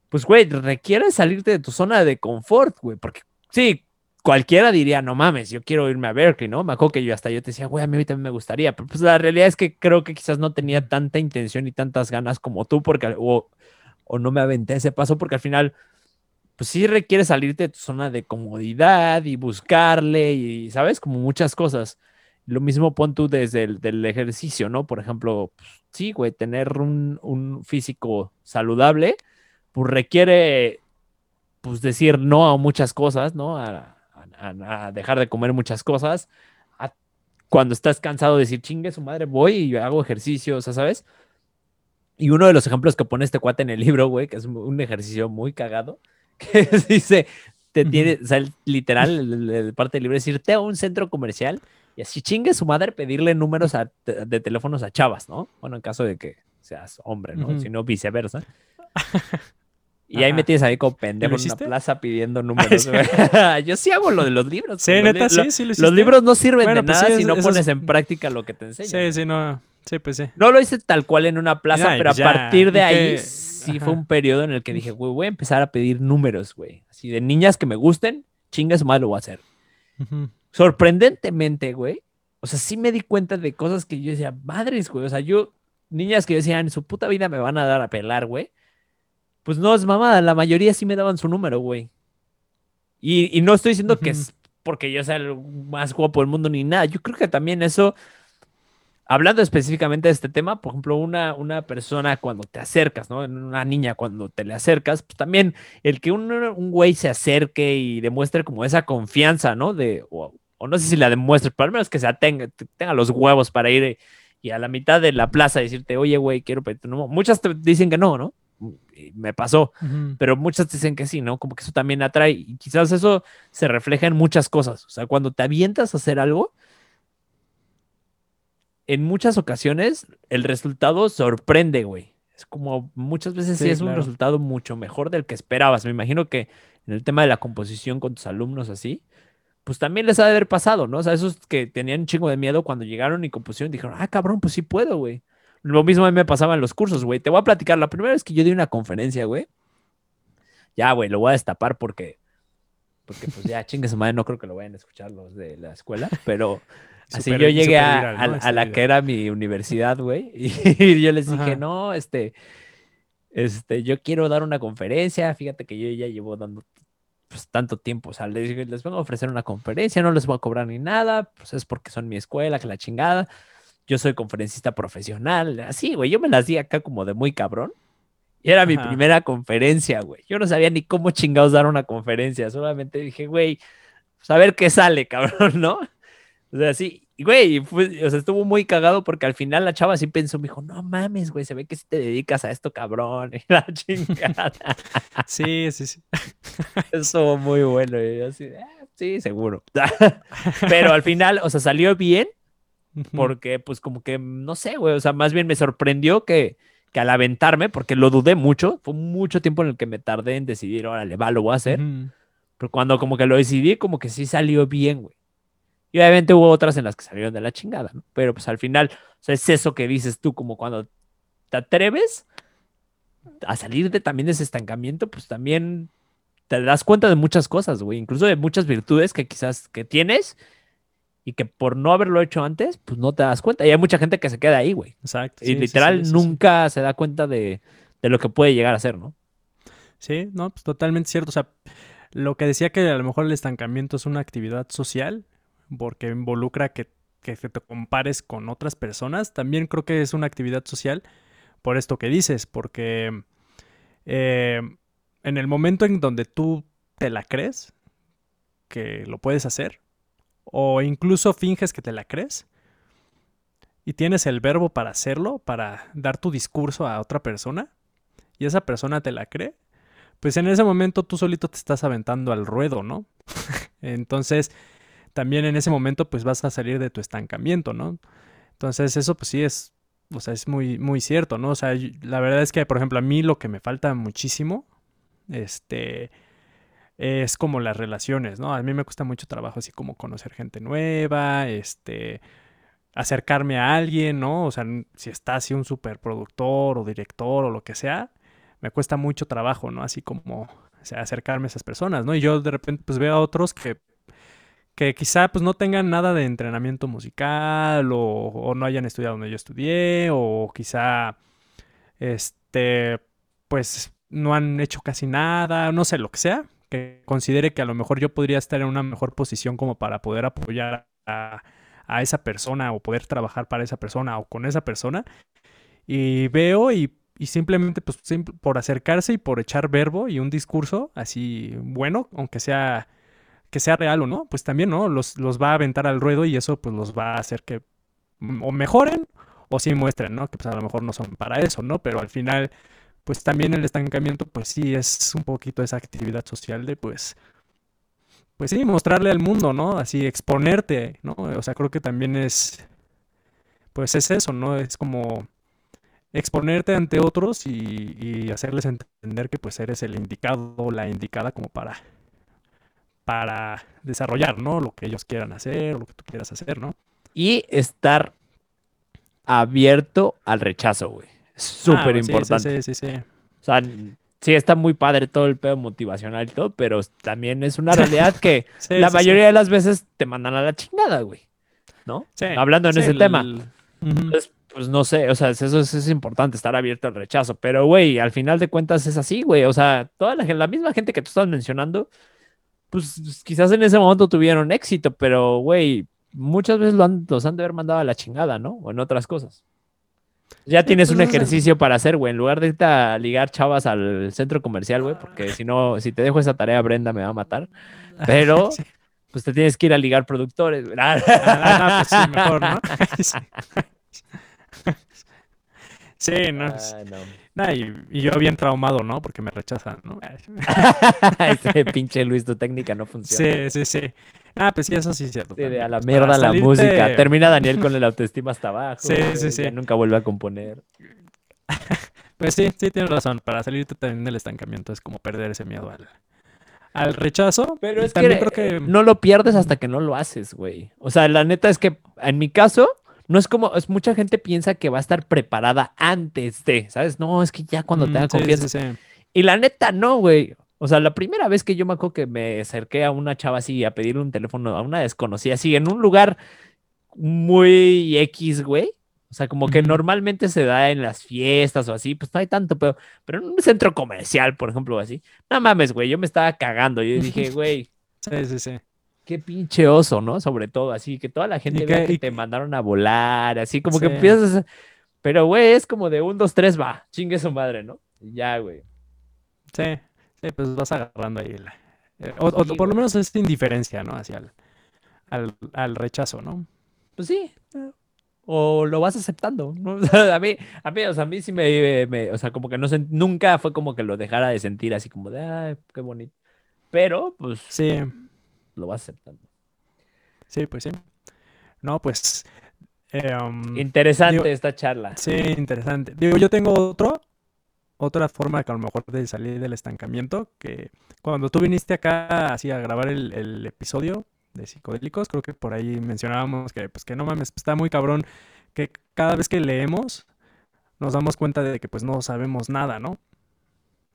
pues, güey, requiere salirte de tu zona de confort, güey, porque sí, cualquiera diría, no mames, yo quiero irme a Berkeley, ¿no? Me acuerdo que yo hasta yo te decía, güey, a mí también me gustaría, pero pues la realidad es que creo que quizás no tenía tanta intención y tantas ganas como tú, porque, o, o no me aventé ese paso, porque al final pues sí requiere salirte de tu zona de comodidad y buscarle y, ¿sabes? Como muchas cosas. Lo mismo pon tú desde el del ejercicio, ¿no? Por ejemplo, pues, sí, güey, tener un, un físico saludable, pues requiere, pues decir no a muchas cosas, ¿no? A, dejar de comer muchas cosas. a- cuando estás cansado de decir, chingue su madre, voy y hago ejercicio, o ¿sabes? Y uno de los ejemplos que pone este cuate en el libro, güey, que es un ejercicio muy cagado, que dice, te tiene, o sea, literal, parte libre es irte a un centro comercial y así chingue su madre pedirle números de teléfonos a chavas, ¿no? Bueno, en caso de que seas hombre, ¿no? Si no, viceversa. Y ahí me tienes ahí como pendejo en una plaza pidiendo números. Yo sí hago lo de los libros. Sí, neta, sí, sí Los libros no sirven de pues nada si no pones en práctica lo que te enseñan. Sí, sí, no. Sí, pues sí. No lo hice tal cual en una plaza, pero a pues partir de ahí sí fue un periodo en el que dije, güey, voy a empezar a pedir números, güey. Así de niñas que me gusten, chingas más lo voy a hacer. Sorprendentemente, güey. O sea, sí me di cuenta de cosas que yo decía, madres, güey. O sea, yo, niñas que decían, en su puta vida me van a dar a pelar, güey pues no es mamada, la mayoría sí me daban su número, güey. Y, no estoy diciendo que es porque yo sea el más guapo del mundo ni nada. Yo creo que también eso, hablando específicamente de este tema, por ejemplo, una, una persona cuando te acercas, ¿no? Una niña cuando te le acercas, pues también el que un, un güey se acerque y demuestre como esa confianza, ¿no? De, o, no sé si la demuestre, pero al menos que se tenga, tenga los huevos para ir y a la mitad de la plaza decirte, oye, güey, quiero. Muchas te dicen que no, ¿no? me pasó, pero muchas dicen que sí, ¿no? Como que eso también atrae y quizás eso se refleja en muchas cosas, o sea, cuando te avientas a hacer algo, en muchas ocasiones el resultado sorprende, güey. Es como muchas veces sí, es un resultado mucho mejor del que esperabas. Me imagino que en el tema de la composición con tus alumnos así, pues también les ha de haber pasado, ¿no? O sea, esos que tenían un chingo de miedo cuando llegaron y compusieron, dijeron, ah, cabrón, pues sí puedo, güey. Lo mismo a mí me pasaba en los cursos, güey. Te voy a platicar. La primera vez que yo di una conferencia, güey. Ya, güey, lo voy a destapar porque. Porque, pues ya, chingue su madre, no creo que lo vayan a escuchar los de la escuela. Pero así yo llegué a, la que era mi universidad, güey. Y, yo les dije, no, este. Este, yo quiero dar una conferencia. Fíjate que yo ya llevo dando pues, tanto tiempo. O sea, les, les vengo a ofrecer una conferencia, no les voy a cobrar ni nada. Pues es porque son mi escuela, que la chingada yo soy conferencista profesional, así, güey, yo me las di acá como de muy cabrón. Y era mi primera conferencia, güey. Yo no sabía ni cómo chingados dar una conferencia, solamente dije, güey, pues a ver qué sale, cabrón, ¿no? O sea, sí, güey, o sea, estuvo muy cagado porque al final la chava sí pensó, me dijo, no mames, güey, se ve que si te dedicas a esto, cabrón, y la chingada. Sí, sí, sí. Estuvo muy bueno, y yo así, ah, sí, seguro. Pero al final, o sea, salió bien porque pues como que, no sé, güey, o sea, más bien me sorprendió que, que al aventarme, porque lo dudé mucho, fue mucho tiempo en el que me tardé en decidir, órale, va, lo voy a hacer. Pero cuando como que lo decidí, como que sí salió bien, güey. Y obviamente hubo otras en las que salieron de la chingada, ¿no? Pero pues al final, o sea, es eso que dices tú, como cuando te atreves a salir de también de ese estancamiento, pues también te das cuenta de muchas cosas, güey, incluso de muchas virtudes que quizás que tienes y que por no haberlo hecho antes, pues no te das cuenta. Y hay mucha gente que se queda ahí, güey. Exacto. y literal nunca se da cuenta de, lo que puede llegar a ser, ¿no? Sí, no, pues totalmente cierto. O sea, lo que decía que a lo mejor el estancamiento es una actividad social, porque involucra que, que te compares con otras personas, también creo que es una actividad social por esto que dices, porque eh, en el momento en donde tú te la crees, que lo puedes hacer, o incluso finges que te la crees y tienes el verbo para hacerlo, para dar tu discurso a otra persona y esa persona te la cree, pues en ese momento tú solito te estás aventando al ruedo, ¿no? Entonces, también en ese momento pues vas a salir de tu estancamiento, ¿no? Entonces, eso pues sí es, o sea, es muy, muy cierto, ¿no? O sea, la verdad es que, por ejemplo, a mí lo que me falta muchísimo, este, es como las relaciones, ¿no? A mí me cuesta mucho trabajo así como conocer gente nueva, este, acercarme a alguien, ¿no? O sea, si está así un superproductor o director o lo que sea, me cuesta mucho trabajo, ¿no? Así como o sea, acercarme a esas personas, ¿no? Y yo de repente pues veo a otros que, que quizá pues no tengan nada de entrenamiento musical o, no hayan estudiado donde yo estudié o quizá, este, pues no han hecho casi nada, no sé, lo que sea que considere que a lo mejor yo podría estar en una mejor posición como para poder apoyar a, esa persona o poder trabajar para esa persona o con esa persona. Y veo y, simplemente pues por acercarse y por echar verbo y un discurso así bueno, aunque sea que sea real o no, pues también, ¿no? Los, los va a aventar al ruedo y eso pues los va a hacer que o mejoren o sí muestren, ¿no? Que pues a lo mejor no son para eso, ¿no? Pero al final pues también el estancamiento, pues sí, es un poquito esa actividad social de, pues, pues sí, mostrarle al mundo, ¿no? Así exponerte, ¿no? O sea, creo que también es, pues es eso, ¿no? Es como exponerte ante otros y, y hacerles entender que pues eres el indicado o la indicada como para, para desarrollar, ¿no? Lo que ellos quieran hacer, lo que tú quieras hacer, ¿no? Y estar abierto al rechazo, güey. Súper Ah, importante. Sí, sí, sí, sí. O sea, sí está muy padre todo el pedo motivacional y todo, pero también es una realidad que Sí, la sí, mayoría de las veces te mandan a la chingada, güey. ¿No? Sí, Hablando en ese el- tema. Entonces, pues no sé, o sea, eso es, es importante, estar abierto al rechazo. Pero, güey, al final de cuentas es así, güey. O sea, toda la, la misma gente que tú estás mencionando, pues quizás en ese momento tuvieron éxito, pero, güey, muchas veces lo han, los han de haber mandado a la chingada, ¿no? O en otras cosas. Ya tienes pues, un ejercicio para hacer, güey. En lugar de irte a ligar chavas al centro comercial, güey, porque si no, si te dejo esa tarea, Brenda me va a matar. Pero, pues te tienes que ir a ligar productores, güey. Ah, no, pues sí, mejor, ¿no? Sí. No. Ay, no. Nah, y, y yo bien traumado, ¿no? Porque me rechazan, ¿no? Ese pinche Luis, tu técnica no funciona. Sí, sí, sí. Ah, pues sí, eso sí es cierto. Sí, a la mierda para la salirte- música. Termina Daniel con el autoestima hasta abajo. Sí, güey, sí, sí. ya nunca vuelve a componer. Pues sí, sí, tienes razón. Para salirte también del estancamiento es como perder ese miedo al, al rechazo. Pero es que, creo que... no lo pierdes hasta que no lo haces, güey. O sea, la neta es que en mi caso, no es como, es mucha gente piensa que va a estar preparada antes de, ¿sabes? No, es que ya cuando Mm, tenga confianza. sí, sí. Y la neta, no, güey. O sea, la primera vez que yo me acuerdo que me acerqué a una chava así a pedirle un teléfono a una desconocida así en un lugar muy X, güey. O sea, como que normalmente se da en las fiestas o así, pues no hay tanto, pero, pero en un centro comercial, por ejemplo, así. No mames, güey, yo me estaba cagando. Yo dije, güey, Sí, sí, sí. Qué pinche oso, ¿no? Sobre todo, así que toda la gente Y vea que- que te mandaron a volar, así como que empiezas. Pero, güey, es como de un, dos, tres, va, chingue su madre, ¿no? Y Ya, güey. Sí, sí, pues vas agarrando ahí. la- eh, o, por lo menos es indiferencia, ¿no? Hacia el, al, al rechazo, ¿no? Pues sí. O lo vas aceptando, ¿no? A mí, a mí, o sea, a mí sí me, me- o sea, como que no sé, nunca fue como que lo dejara de sentir así como de, ay, qué bonito. Pero, pues, Sí, lo vas aceptando. sí, pues sí. No, pues... eh, um, Interesante digo- esta charla. Sí, interesante. Digo, yo tengo otro, otra forma que a lo mejor de salir del estancamiento, que cuando tú viniste acá así a grabar el, el episodio de psicodélicos, creo que por ahí mencionábamos que pues que no mames, está muy cabrón que cada vez que leemos nos damos cuenta de que pues no sabemos nada, ¿no?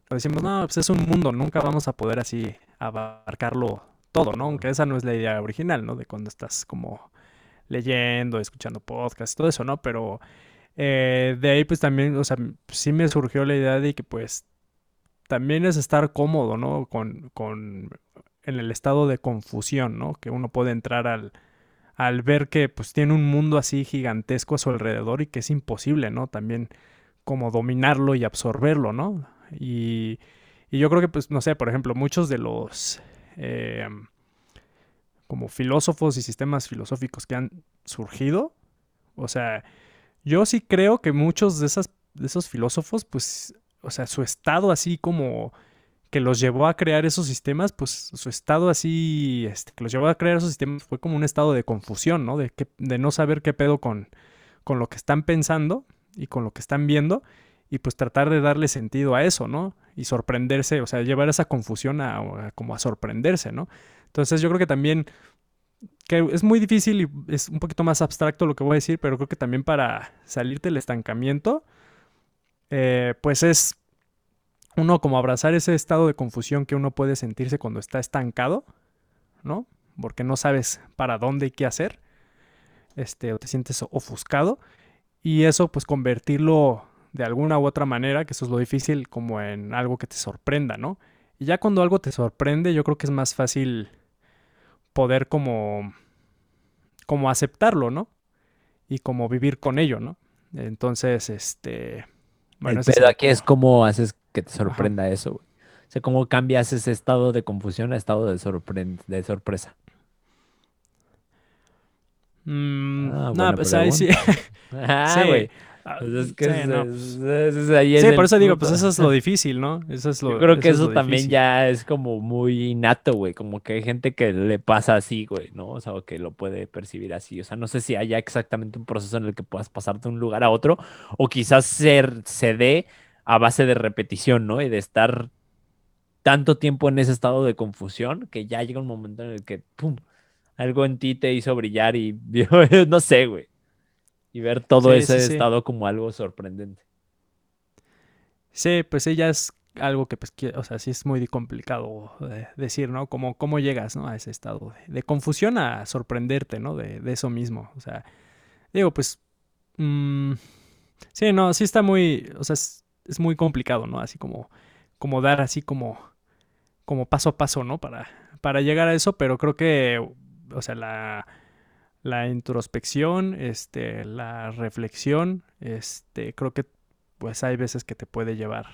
O decimos, no, pues es un mundo, nunca vamos a poder así abarcarlo todo, ¿no? Aunque esa no es la idea original, ¿no? De cuando estás como leyendo, escuchando podcasts, todo eso, ¿no? Pero eh, de ahí pues también, o sea, sí me surgió la idea de que pues también es estar cómodo, ¿no? Con, con en el estado de confusión, ¿no? Que uno puede entrar al, al ver que pues tiene un mundo así gigantesco a su alrededor y que es imposible, ¿no? También como dominarlo y absorberlo, ¿no? Y, y yo creo que pues, no sé, por ejemplo, muchos de los eh, como filósofos y sistemas filosóficos que han surgido, o sea, yo sí creo que muchos de, esas, de esos filósofos, pues, o sea, su estado así como que los llevó a crear esos sistemas, pues su estado así, este, que los llevó a crear esos sistemas fue como un estado de confusión, ¿no? De, que, de no saber qué pedo con, con lo que están pensando y con lo que están viendo y pues tratar de darle sentido a eso, ¿no? Y sorprenderse, o sea, llevar esa confusión a, como a sorprenderse, ¿no? Entonces yo creo que también que es muy difícil y es un poquito más abstracto lo que voy a decir, pero creo que también para salirte del estancamiento, eh, pues es uno como abrazar ese estado de confusión que uno puede sentirse cuando está estancado, ¿no? Porque no sabes para dónde y qué hacer, este, o te sientes ofuscado, y eso pues convertirlo de alguna u otra manera, que eso es lo difícil, como en algo que te sorprenda, ¿no? Y ya cuando algo te sorprende, yo creo que es más fácil poder como, como aceptarlo, ¿no? Y como vivir con ello, ¿no? Entonces, este... pedo sería aquí es como- cómo haces que te sorprenda eso, güey. O sea, cómo cambias ese estado de confusión a estado de, sorpren- de sorpresa. Mm, Ah, no, pues ahí sí. Ah, Sí. güey. Que sí, es- no. es- es- es- ahí es Sí, el por eso digo, pues eso es lo difícil, ¿no? Eso es lo Yo creo que es eso también difícil. ya es como muy innato, güey. Como que hay gente que le pasa así, güey, ¿no? O sea, o que lo puede percibir así. O sea, no sé si haya exactamente un proceso en el que puedas pasar de un lugar a otro, o quizás ser, se dé a base de repetición, ¿no? Y de estar tanto tiempo en ese estado de confusión que ya llega un momento en el que, ¡pum! Algo en ti te hizo brillar y no sé, güey. Y ver todo Sí, ese sí, sí. estado como algo sorprendente. Sí, pues ya es algo que, pues, o sea, sí es muy complicado decir, ¿no? Cómo, cómo llegas, ¿no? A ese estado de, de confusión a sorprenderte, ¿no? De, de eso mismo. O sea, digo, pues, mm, sí, no, sí está muy, o sea, es, es muy complicado, ¿no? Así como, como dar así como, como paso a paso, ¿no? Para, para llegar a eso, pero creo que, o sea, la, la introspección, este, la reflexión, este, creo que pues hay veces que te puede llevar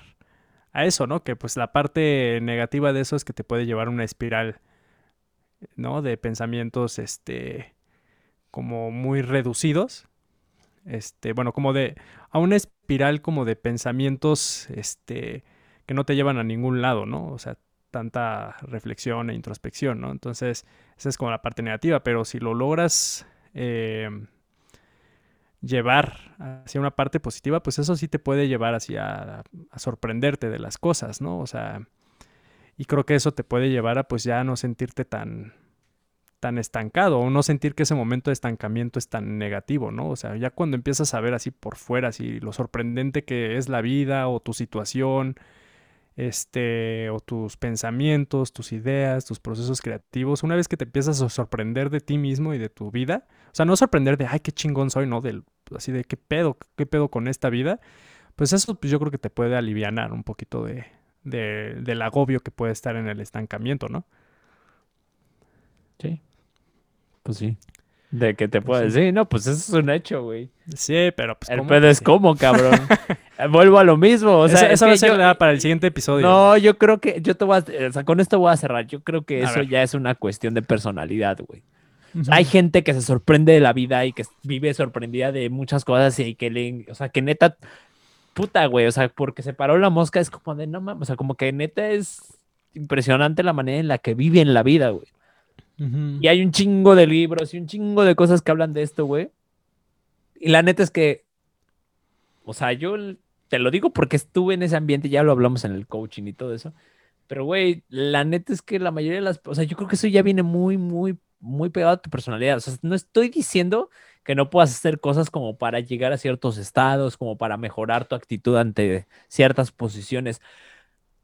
a eso, ¿no? Que pues la parte negativa de eso es que te puede llevar a una espiral, ¿no? De pensamientos, este, como muy reducidos, este, bueno, como de, a una espiral como de pensamientos, este, que no te llevan a ningún lado, ¿no? O sea, tanta reflexión e introspección, ¿no? Entonces, esa es como la parte negativa, pero si lo logras eh, llevar hacia una parte positiva, pues eso sí te puede llevar hacia a sorprenderte de las cosas, ¿no? O sea, y creo que eso te puede llevar a pues ya no sentirte tan tan estancado o no sentir que ese momento de estancamiento es tan negativo, ¿no? O sea, ya cuando empiezas a ver así por fuera, así lo sorprendente que es la vida o tu situación, este, o tus pensamientos, tus ideas, tus procesos creativos, una vez que te empiezas a sorprender de ti mismo y de tu vida, o sea, no sorprender de, ay, qué chingón soy, ¿no? Del, así de, qué pedo, qué pedo con esta vida, pues eso pues yo creo que te puede alivianar un poquito de, de- del agobio que puede estar en el estancamiento, ¿no? Sí. Pues sí. De que te Pues puedes sí. decir, no, pues eso es un hecho, güey. Sí, pero pues El pedo es sí. cómo, cabrón. Eh, Vuelvo a lo mismo. O sea, Esa- es esa va a ser yo- para el siguiente episodio. No, yo creo que yo te voy a, o sea, con esto voy a cerrar. Yo creo que A eso ver. ya es una cuestión de personalidad, güey. Hay gente que se sorprende de la vida y que vive sorprendida de muchas cosas y que le, o sea, que neta, puta, güey, o sea, porque se paró la mosca es como de, no mames, o sea, como que neta es impresionante la manera en la que viven la vida, güey. Y hay un chingo de libros y un chingo de cosas que hablan de esto, güey. Y la neta es que, o sea, yo te lo digo porque estuve en ese ambiente, ya lo hablamos en el coaching y todo eso. Pero, güey, la neta es que la mayoría de las, o sea, yo creo que eso ya viene muy, muy, muy pegado a tu personalidad. O sea, no estoy diciendo que no puedas hacer cosas como para llegar a ciertos estados, como para mejorar tu actitud ante ciertas posiciones.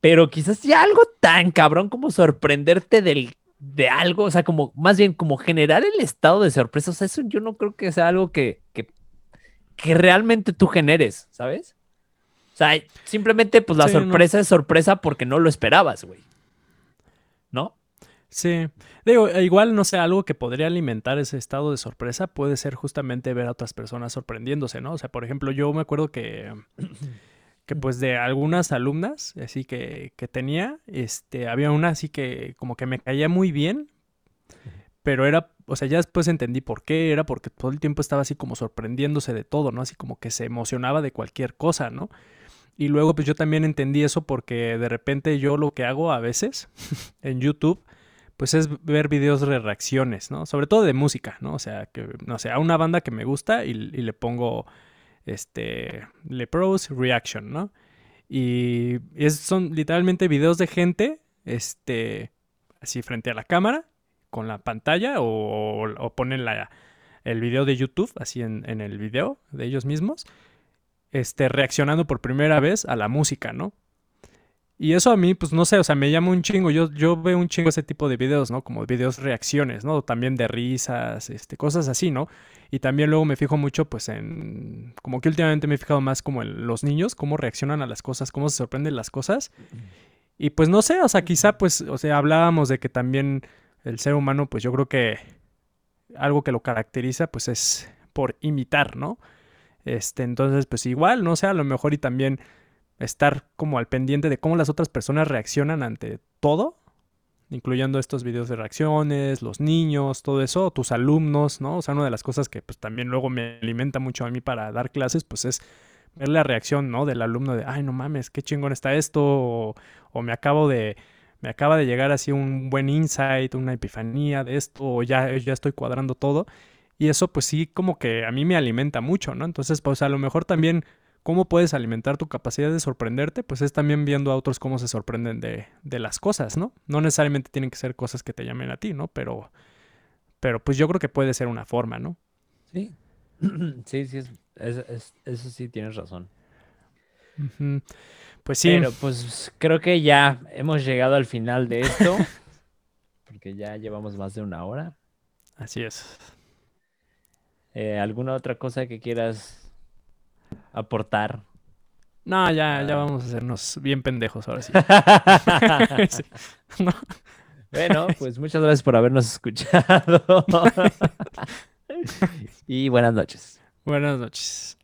Pero quizás ya algo tan cabrón como sorprenderte del, de algo, o sea, como más bien como generar el estado de sorpresa. O sea, eso yo no creo que sea algo que, que, que realmente tú generes, ¿sabes? O sea, simplemente pues la Sí, no. sorpresa es sorpresa porque no lo esperabas, güey. ¿No? Sí, digo, e igual, no sé, algo que podría alimentar ese estado de sorpresa puede ser justamente ver a otras personas sorprendiéndose, ¿no? O sea, por ejemplo, yo me acuerdo que, que pues de algunas alumnas, así que, que tenía, este, había una así que como que me caía muy bien, pero era, o sea, ya después entendí por qué, era porque todo el tiempo estaba así como sorprendiéndose de todo, ¿no? Así como que se emocionaba de cualquier cosa, ¿no? Y luego pues yo también entendí eso porque de repente yo lo que hago a veces en YouTube pues es ver videos de reacciones, ¿no? Sobre todo de música, ¿no? O sea, que, no sé, a una banda que me gusta y, y le pongo, este, Lepros Reaction, ¿no? Y es, son literalmente videos de gente, este, así frente a la cámara, con la pantalla, o, o ponen la, el video de YouTube, así en, en el video de ellos mismos, este, reaccionando por primera vez a la música, ¿no? Y eso a mí, pues no sé, o sea, me llama un chingo. Yo, yo veo un chingo ese tipo de videos, ¿no? Como videos reacciones, ¿no? También de risas, este, cosas así, ¿no? Y también luego me fijo mucho, pues, en. Como que últimamente me he fijado más como en los niños, cómo reaccionan a las cosas, cómo se sorprenden las cosas. Y pues no sé, o sea, quizá, pues, o sea, hablábamos de que también el ser humano, pues yo creo que algo que lo caracteriza, pues es por imitar, ¿no? Este, entonces, pues igual, no sé, a lo mejor y también estar como al pendiente de cómo las otras personas reaccionan ante todo, incluyendo estos videos de reacciones, los niños, todo eso, tus alumnos, ¿no? O sea, una de las cosas que pues también luego me alimenta mucho a mí para dar clases, pues es ver la reacción, ¿no? Del alumno de, ay, no mames, qué chingón está esto, o, o me acabo de, me acaba de llegar así un buen insight, una epifanía de esto, o ya, ya estoy cuadrando todo. Y eso pues sí como que a mí me alimenta mucho, ¿no? Entonces pues a lo mejor también cómo puedes alimentar tu capacidad de sorprenderte, pues es también viendo a otros cómo se sorprenden de, de, las cosas, ¿no? No necesariamente tienen que ser cosas que te llamen a ti, ¿no? Pero, pero pues yo creo que puede ser una forma, ¿no? Sí, sí, sí, es, es, es, eso sí tienes razón. Uh -huh. Pues sí. Pero pues creo que ya hemos llegado al final de esto, porque ya llevamos más de una hora. Así es. Eh, ¿Alguna otra cosa que quieras aportar? No, ya, ya vamos a hacernos bien pendejos ahora sí. sí. No. Bueno, pues muchas gracias por habernos escuchado. y buenas noches. Buenas noches.